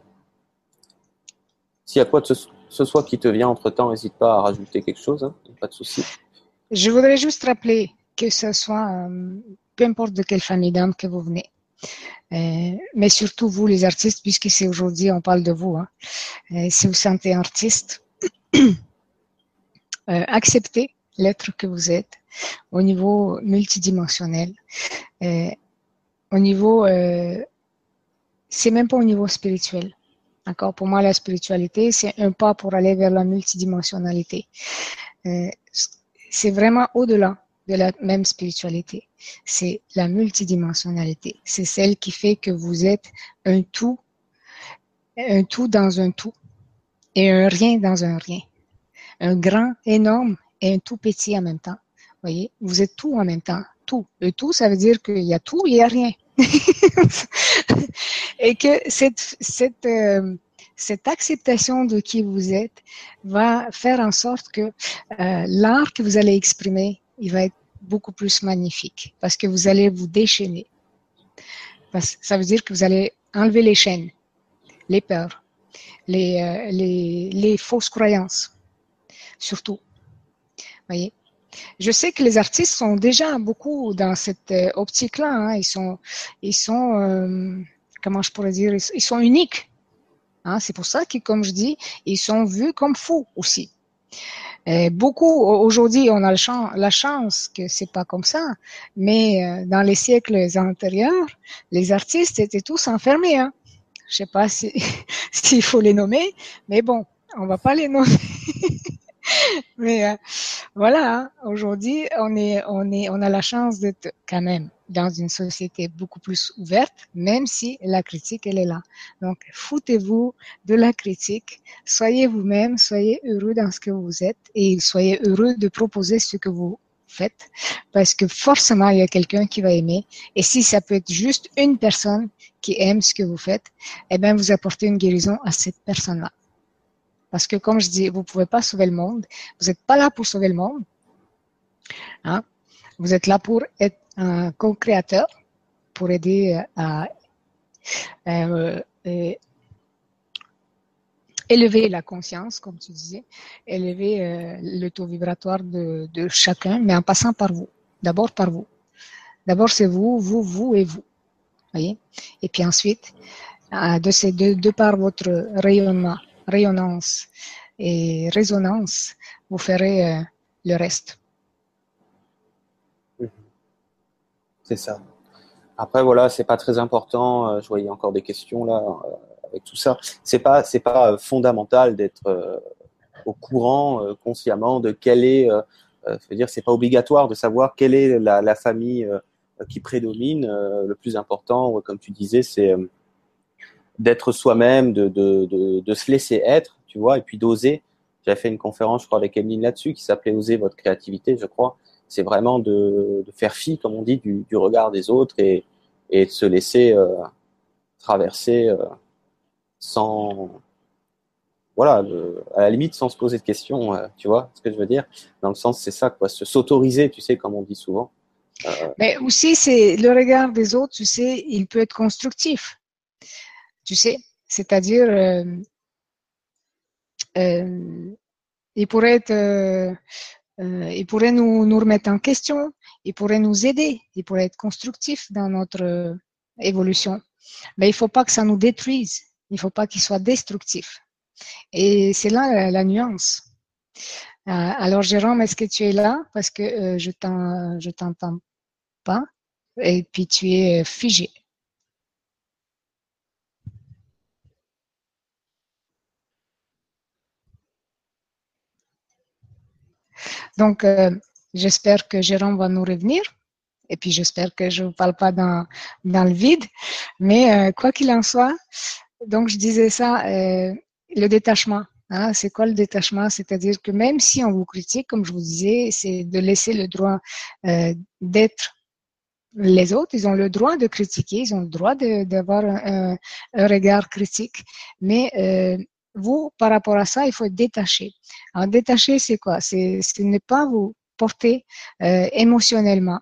[SPEAKER 1] S'il y a quoi que ce soit qui te vient entre-temps, n'hésite pas à rajouter quelque chose, hein, pas de souci.
[SPEAKER 2] Je voudrais juste rappeler que ce soit, euh, peu importe de quelle famille d'âme que vous venez, euh, mais surtout vous les artistes, puisque c'est aujourd'hui on parle de vous. Hein. Euh, si vous sentez artiste, [COUGHS] acceptez l'être que vous êtes au niveau multidimensionnel, au niveau, c'est même pas au niveau spirituel. D'accord? Pour moi, la spiritualité, c'est un pas pour aller vers la multidimensionnalité. C'est vraiment au-delà de la même spiritualité. C'est la multidimensionnalité. C'est celle qui fait que vous êtes un tout, un tout dans un tout et un rien dans un rien. Un grand, énorme et un tout petit en même temps. Voyez, vous êtes tout en même temps. Tout. Le tout, ça veut dire qu'il y a tout, il n'y a rien. [LAUGHS] et que cette, cette, euh, cette acceptation de qui vous êtes va faire en sorte que euh, l'art que vous allez exprimer, il va être beaucoup plus magnifique parce que vous allez vous déchaîner. Ça veut dire que vous allez enlever les chaînes, les peurs, les, euh, les, les fausses croyances, surtout. Voyez? Je sais que les artistes sont déjà beaucoup dans cette euh, optique-là. Hein. Ils sont, ils sont, euh, comment je pourrais dire, ils sont uniques. Hein. C'est pour ça que, comme je dis, ils sont vus comme fous aussi. Et beaucoup aujourd'hui, on a la chance que c'est pas comme ça, mais euh, dans les siècles antérieurs, les artistes étaient tous enfermés. Hein. Je sais pas [LAUGHS] s'il faut les nommer, mais bon, on va pas les nommer. [LAUGHS] Mais euh, voilà, hein, aujourd'hui, on est, on est, on a la chance d'être quand même dans une société beaucoup plus ouverte, même si la critique elle est là. Donc, foutez-vous de la critique, soyez vous-même, soyez heureux dans ce que vous êtes et soyez heureux de proposer ce que vous faites, parce que forcément il y a quelqu'un qui va aimer. Et si ça peut être juste une personne qui aime ce que vous faites, eh bien vous apportez une guérison à cette personne-là. Parce que, comme je dis, vous ne pouvez pas sauver le monde. Vous n'êtes pas là pour sauver le monde. Hein? Vous êtes là pour être un co-créateur, pour aider euh, à euh, euh, élever la conscience, comme tu disais, élever le taux vibratoire de, chacun, mais en passant par vous. D'abord par vous. D'abord, c'est vous, vous, vous et vous. Voyez? Et puis ensuite, de, ces de par votre rayonnement rayonnance et résonance, vous ferez euh, le reste.
[SPEAKER 1] C'est ça. Après, voilà, c'est pas très important. Euh, je voyais encore des questions là euh, avec tout ça. C'est pas, c'est pas fondamental d'être au courant consciemment de quelle est. je veux dire, c'est pas obligatoire de savoir quelle est la, la famille qui prédomine. le plus important, comme tu disais, c'est d'être soi-même, de, de, de, de, se laisser être, tu vois, et puis d'oser. J'avais fait une conférence, je crois, avec Emeline là-dessus, qui s'appelait Oser votre créativité, je crois. C'est vraiment de, faire fi, comme on dit, du, regard des autres et, et de se laisser euh, traverser euh, sans, voilà, à la limite sans se poser de questions, euh, tu vois ce que je veux dire? Dans le sens, c'est ça, quoi, se s'autoriser, tu sais, comme on dit souvent.
[SPEAKER 2] Mais aussi, c'est le regard des autres, tu sais, il peut être constructif tu sais, c'est-à-dire, il pourrait être, euh, il pourrait nous, nous remettre en question, il pourrait nous aider, il pourrait être constructif dans notre évolution. Mais il ne faut pas que ça nous détruise, il ne faut pas qu'il soit destructif. Et c'est là la, nuance. alors, Jérôme, est-ce que tu es là? Parce que je je t'entends pas. Et puis, tu es figé. Donc, euh, j'espère que Jérôme va nous revenir. Et puis, j'espère que je ne vous parle pas dans, dans le vide. Mais euh, quoi qu'il en soit, donc je disais ça, euh, le détachement. Hein, c'est quoi le détachement? C'est-à-dire que même si on vous critique, comme je vous disais, c'est de laisser le droit d'être les autres, ils ont le droit de critiquer, ils ont le droit d'avoir un, regard critique, mais vous, par rapport à ça, il faut être détaché. Alors, détaché, c'est quoi? C'est ne pas vous porter euh, émotionnellement.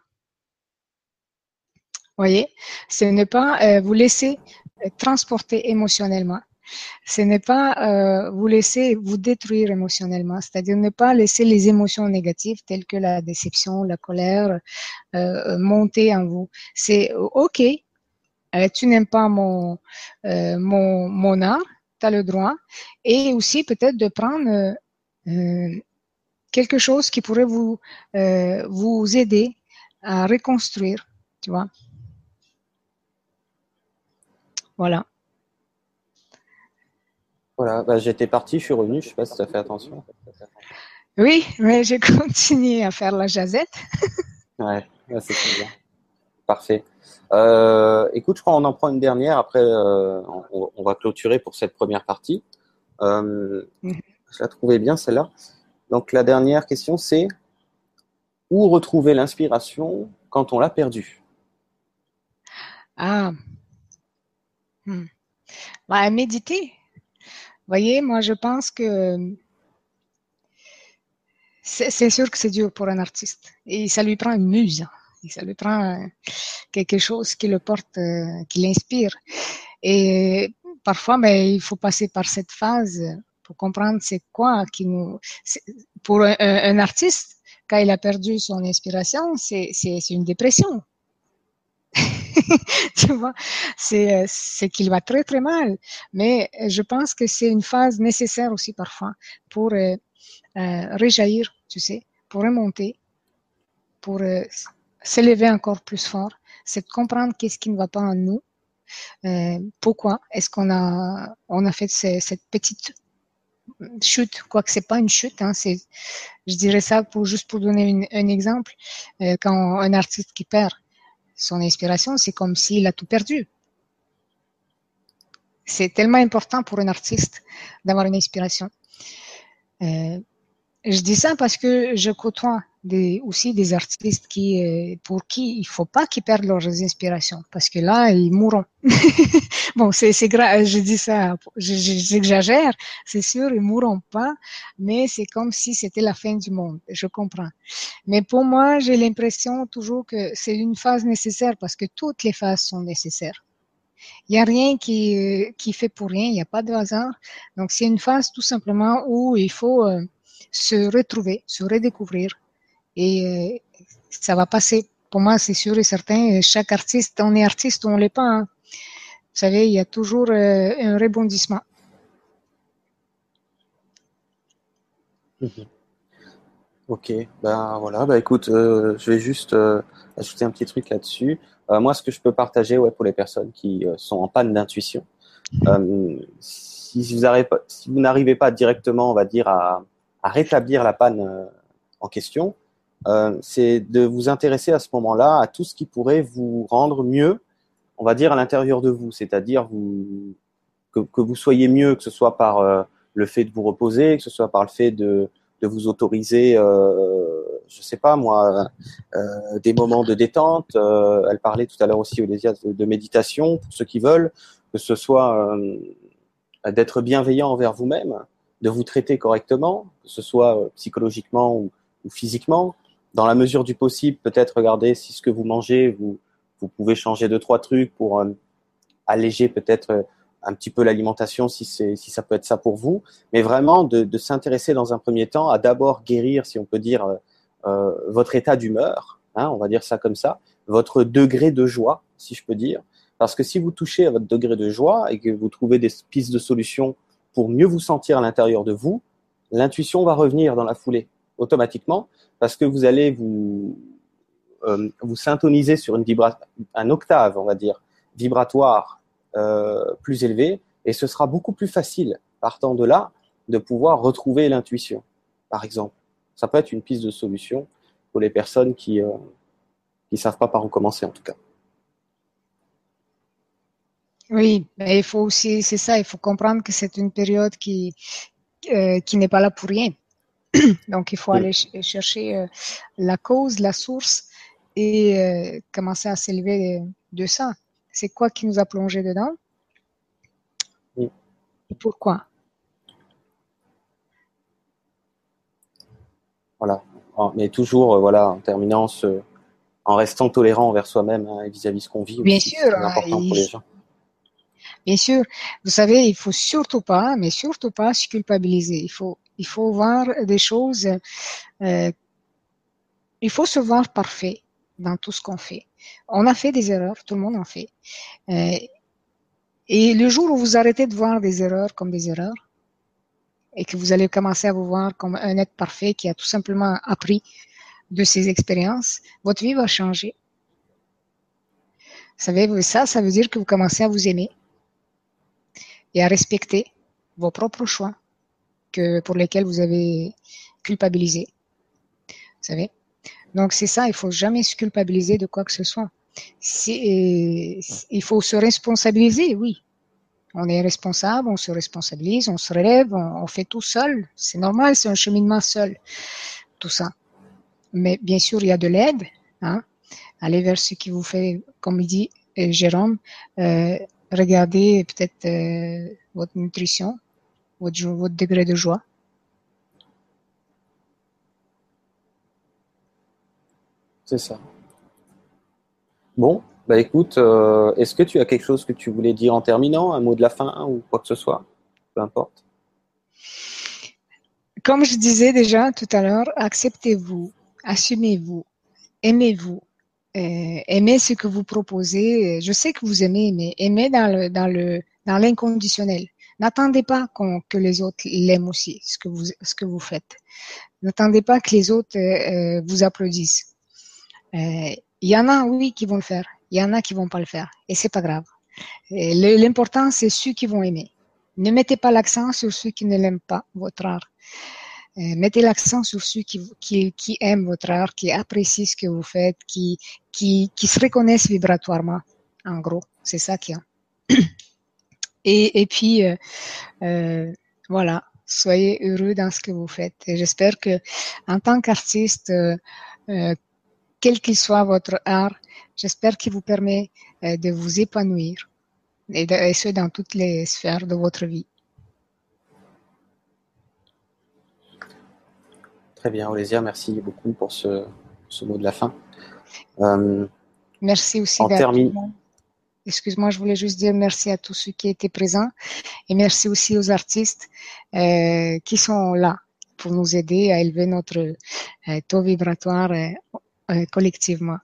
[SPEAKER 2] Voyez, c'est ne pas euh, vous laisser euh, transporter émotionnellement. Ce n'est pas euh, vous laisser vous détruire émotionnellement, c'est-à-dire ne pas laisser les émotions négatives telles que la déception, la colère monter en vous. C'est ok, tu n'aimes pas mon, mon, mon art, tu as le droit, et aussi peut-être de prendre euh, quelque chose qui pourrait vous, vous aider à reconstruire, tu vois. Voilà.
[SPEAKER 1] Voilà, bah, j'étais parti, je suis revenu, je sais pas si tu as fait attention.
[SPEAKER 2] Oui, mais j'ai [LAUGHS] continué à faire la jazette.
[SPEAKER 1] ouais, c'est bien. Parfait. Euh, écoute, je crois qu'on en prend une dernière, après euh, on, on, va clôturer pour cette première partie. Euh, -hmm. Je la trouvais bien celle-là. Donc la dernière question c'est où retrouver l'inspiration quand on l'a perdue?
[SPEAKER 2] Ah, hmm. bah, méditer voyez, moi je pense que c'est sûr que c'est dur pour un artiste. Et ça lui prend une muse. Ça lui prend quelque chose qui le porte, qui l'inspire. Et parfois, mais ben, il faut passer par cette phase pour comprendre c'est quoi qui nous. Pour un, artiste, quand il a perdu son inspiration, c'est une dépression. [LAUGHS] tu vois, c'est, c'est qu'il va très très mal. Mais je pense que c'est une phase nécessaire aussi parfois pour euh, euh, réjaillir, tu sais, pour remonter, pour euh, s'élever encore plus fort. C'est de comprendre qu'est-ce qui ne va pas en nous. Euh, pourquoi est-ce qu'on a, on a fait cette petite chute, quoique c'est pas une chute, hein, c'est, je dirais ça pour juste pour donner un exemple, euh, quand un artiste qui perd son inspiration, c'est comme s'il a tout perdu. C'est tellement important pour un artiste d'avoir une inspiration. Euh, je dis ça parce que je côtoie des, aussi des artistes qui, euh, pour qui il faut pas qu'ils perdent leurs inspirations parce que là ils mourront. [LAUGHS] bon, c'est c'est grave, je dis ça, j'exagère, c'est sûr ils mourront pas, mais c'est comme si c'était la fin du monde. Je comprends. Mais pour moi, j'ai l'impression toujours que c'est une phase nécessaire parce que toutes les phases sont nécessaires. Il n'y a rien qui, euh, qui fait pour rien, il n'y a pas de hasard. Donc c'est une phase tout simplement où il faut euh, se retrouver, se redécouvrir. Et euh, ça va passer. Pour moi, c'est sûr et certain. Chaque artiste, on est artiste ou on l'est pas. Hein. Vous savez, il y a toujours euh, un rebondissement.
[SPEAKER 1] Mhm. Ok, ben voilà, ben écoute, euh, je vais juste euh, ajouter un petit truc là-dessus. Euh, moi, ce que je peux partager ouais, pour les personnes qui euh, sont en panne d'intuition, si vous n'arrivez pas, directement, on va dire, à rétablir la panne en question, c'est de vous intéresser à ce moment-là à tout ce qui pourrait vous rendre mieux, on va dire, à l'intérieur de vous, c'est-à-dire que, vous soyez mieux, que ce soit par le fait de vous reposer, que ce soit par le fait de vous autoriser, euh, je sais pas moi, euh, des moments de détente. Euh, elle parlait tout à l'heure aussi, Olésia, de, de, méditation pour ceux qui veulent, que ce soit euh, d'être bienveillant envers vous-même, de vous traiter correctement, que ce soit euh, psychologiquement ou physiquement. Dans la mesure du possible, peut-être regarder si ce que vous mangez, vous, pouvez changer deux trois trucs pour euh, alléger peut-être un petit peu l'alimentation si, ça peut être ça pour vous, mais vraiment de, s'intéresser dans un premier temps à d'abord guérir, si on peut dire, euh, euh, votre état d'humeur, hein, on va dire ça comme ça, votre degré de joie, si je peux dire, parce que si vous touchez à votre degré de joie et que vous trouvez des pistes de solutions pour mieux vous sentir à l'intérieur de vous, l'intuition va revenir dans la foulée automatiquement parce que vous allez vous euh, vous syntoniser sur une vibration, un octave, on va dire, vibratoire euh, plus élevé et ce sera beaucoup plus facile, partant de là, de pouvoir retrouver l'intuition, par exemple. Ça peut être une piste de solution pour les personnes qui ne euh, savent pas par où commencer, en tout cas.
[SPEAKER 2] Oui, mais il faut aussi, c'est ça, il faut comprendre que c'est une période qui, euh, qui n'est pas là pour rien. [COUGHS] Donc, il faut aller chercher euh, la cause, la source et euh, commencer à s'élever de, ça. C'est quoi qui nous a plongé dedans? Et pourquoi?
[SPEAKER 1] Voilà. Mais toujours, voilà, en terminant en restant tolérant envers soi-même hein, et vis-à-vis de ce qu'on vit.
[SPEAKER 2] Bien sûr. C'est important pour les gens. Bien sûr, vous savez, il faut surtout pas, mais surtout pas se culpabiliser. Il faut, il faut voir des choses. Euh, il faut se voir parfait dans tout ce qu'on fait. On a fait des erreurs, tout le monde en fait. Euh, et le jour où vous arrêtez de voir des erreurs comme des erreurs, et que vous allez commencer à vous voir comme un être parfait qui a tout simplement appris de ses expériences, votre vie va changer. Vous savez, ça, ça veut dire que vous commencez à vous aimer et à respecter vos propres choix pour lesquels vous avez culpabilisé. Vous savez? Donc c'est ça, il faut jamais se culpabiliser de quoi que ce soit. il faut se responsabiliser, oui. On est responsable, on se responsabilise, on se relève, on, fait tout seul. C'est normal, c'est un cheminement seul, tout ça. Mais bien sûr, il y a de l'aide. Hein? Allez vers ce qui vous fait, comme dit euh, Jérôme, euh, regardez peut-être euh, votre nutrition, votre, votre degré de joie.
[SPEAKER 1] C'est ça. Bon, bah écoute, euh, est-ce que tu as quelque chose que tu voulais dire en terminant, un mot de la fin ou quoi que ce soit? Peu importe.
[SPEAKER 2] Comme je disais déjà tout à l'heure, acceptez-vous, assumez-vous, aimez-vous, euh, aimez ce que vous proposez. Je sais que vous aimez, mais aimez dans le dans le dans l'inconditionnel. N'attendez pas que les autres l'aiment aussi, ce que vous ce que vous faites. N'attendez pas que les autres euh, euh, vous applaudissent. Il y en a oui qui vont le faire, il y en a qui vont pas le faire, et c'est pas grave. L'important c'est ceux qui vont aimer. Ne mettez pas l'accent sur ceux qui ne l'aiment pas votre art. Euh, mettez l'accent sur ceux qui, qui, qui, aiment votre art, qui apprécient ce que vous faites, qui, qui, qui se reconnaissent vibratoirement. En gros, c'est ça qu'il y a. Et, et puis, euh, euh, voilà, soyez heureux dans ce que vous faites. Et j'espère que, en tant qu'artiste, euh, quel qu'il soit votre art, j'espère qu'il vous permet de vous épanouir, et, de, et ce dans toutes les sphères de votre vie.
[SPEAKER 1] Très bien, Olésia, merci beaucoup pour ce, ce mot de la fin.
[SPEAKER 2] Euh, merci aussi. En Excuse-moi, je voulais juste dire merci à tous ceux qui étaient présents et merci aussi aux artistes euh, qui sont là pour nous aider à élever notre euh, taux vibratoire euh, collectivement.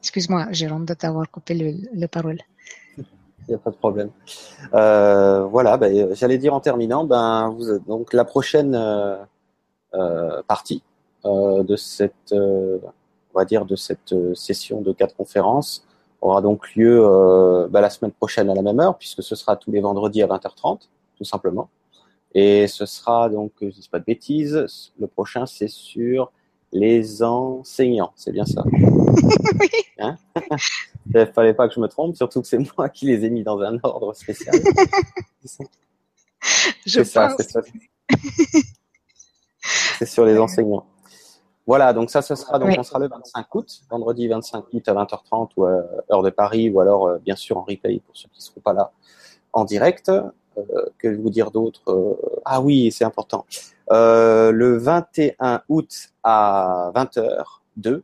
[SPEAKER 2] Excuse-moi, Jérôme, de t'avoir coupé le, le parole.
[SPEAKER 1] Il n'y a pas de problème. voilà, ben, j'allais dire en terminant, ben, donc la prochaine partie de cette session de quatre conférences aura donc lieu bah, la semaine prochaine à la même heure, puisque ce sera tous les vendredis à 20h30, tout simplement. Et ce sera donc, je ne dis pas de bêtises, le prochain c'est sur les enseignants, c'est bien ça. [LAUGHS] Hein? [LAUGHS] Il ne fallait pas que je me trompe, surtout que c'est [LAUGHS] moi qui les ai mis dans un ordre spécial.
[SPEAKER 2] je ça, pense. Ça
[SPEAKER 1] c'est sur les enseignants. Voilà, donc ça, ce sera, donc on sera le 25 août, vendredi 25 août à 20h30 ou à heure de Paris, ou alors euh, bien sûr en replay pour ceux qui ne seront pas là en direct. Euh, que vous dire d'autre euh, Ah oui, c'est important. le 21 août à 20h2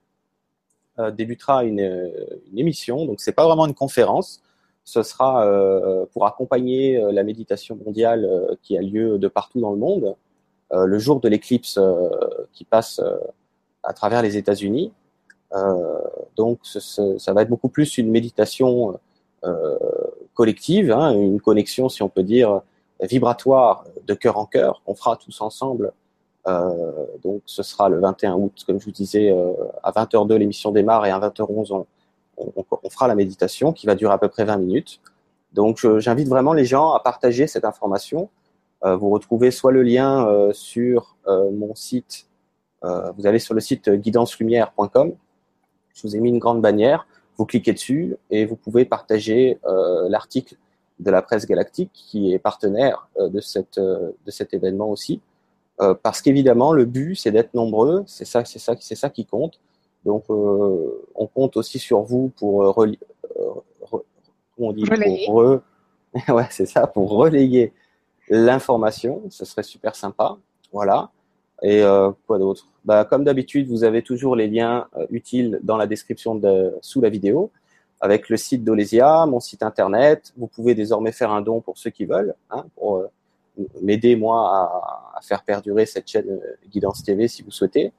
[SPEAKER 1] débutera une, une, émission, donc c'est pas vraiment une conférence. Ce sera pour accompagner la méditation mondiale qui a lieu de partout dans le monde. Euh, le jour de l'éclipse euh, qui passe euh, à travers les États-Unis. donc, ça va être beaucoup plus une méditation collective, hein, une connexion, si on peut dire, vibratoire de cœur en cœur, qu'on fera tous ensemble. Euh, donc ce sera le 21 août, comme je vous disais, euh, à 20h02 l'émission démarre et à 20h11 on, fera la méditation qui va durer à peu près 20 minutes. Donc j'invite vraiment les gens à partager cette information, euh, vous retrouvez soit le lien euh, sur euh, mon site, vous allez sur le site guidancelumière.com, je vous ai mis une grande bannière. vous cliquez dessus et vous pouvez partager l'article de la presse galactique qui est partenaire de, cette, de cet événement aussi. parce qu'évidemment, le but, c'est d'être nombreux, c'est ça, c'est ça, c'est ça qui compte. Donc, on compte aussi sur vous pour relier on dit, pour [LAUGHS] ouais, c'est ça, pour relayer l'information, ce serait super sympa. Voilà. Et euh, quoi d'autre? Bah, Comme d'habitude, vous avez toujours les liens euh, utiles dans la description de, sous la vidéo, avec le site d'Olesia, mon site internet. Vous pouvez désormais faire un don pour ceux qui veulent, hein, pour euh, m'aider moi à, faire perdurer cette chaîne Guidance TV si vous souhaitez.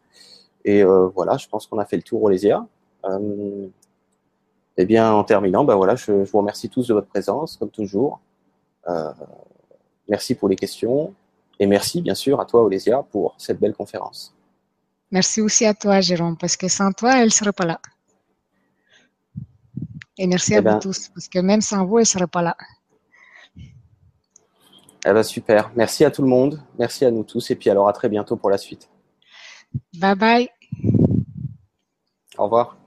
[SPEAKER 1] Et voilà, je pense qu'on a fait le tour Olesia. Eh bien, en terminant, ben voilà, je, vous remercie tous de votre présence, comme toujours. Merci pour les questions et merci bien sûr à toi, Olésia, pour cette belle conférence.
[SPEAKER 2] Merci aussi à toi, Jérôme, parce que sans toi, elle ne serait pas là. Et merci à eh vous ben tous, parce que même sans vous, elle ne serait pas là.
[SPEAKER 1] Eh ben, super. Merci à tout le monde. Merci à nous tous. Et puis alors à très bientôt pour la suite.
[SPEAKER 2] Bye bye.
[SPEAKER 1] Au revoir.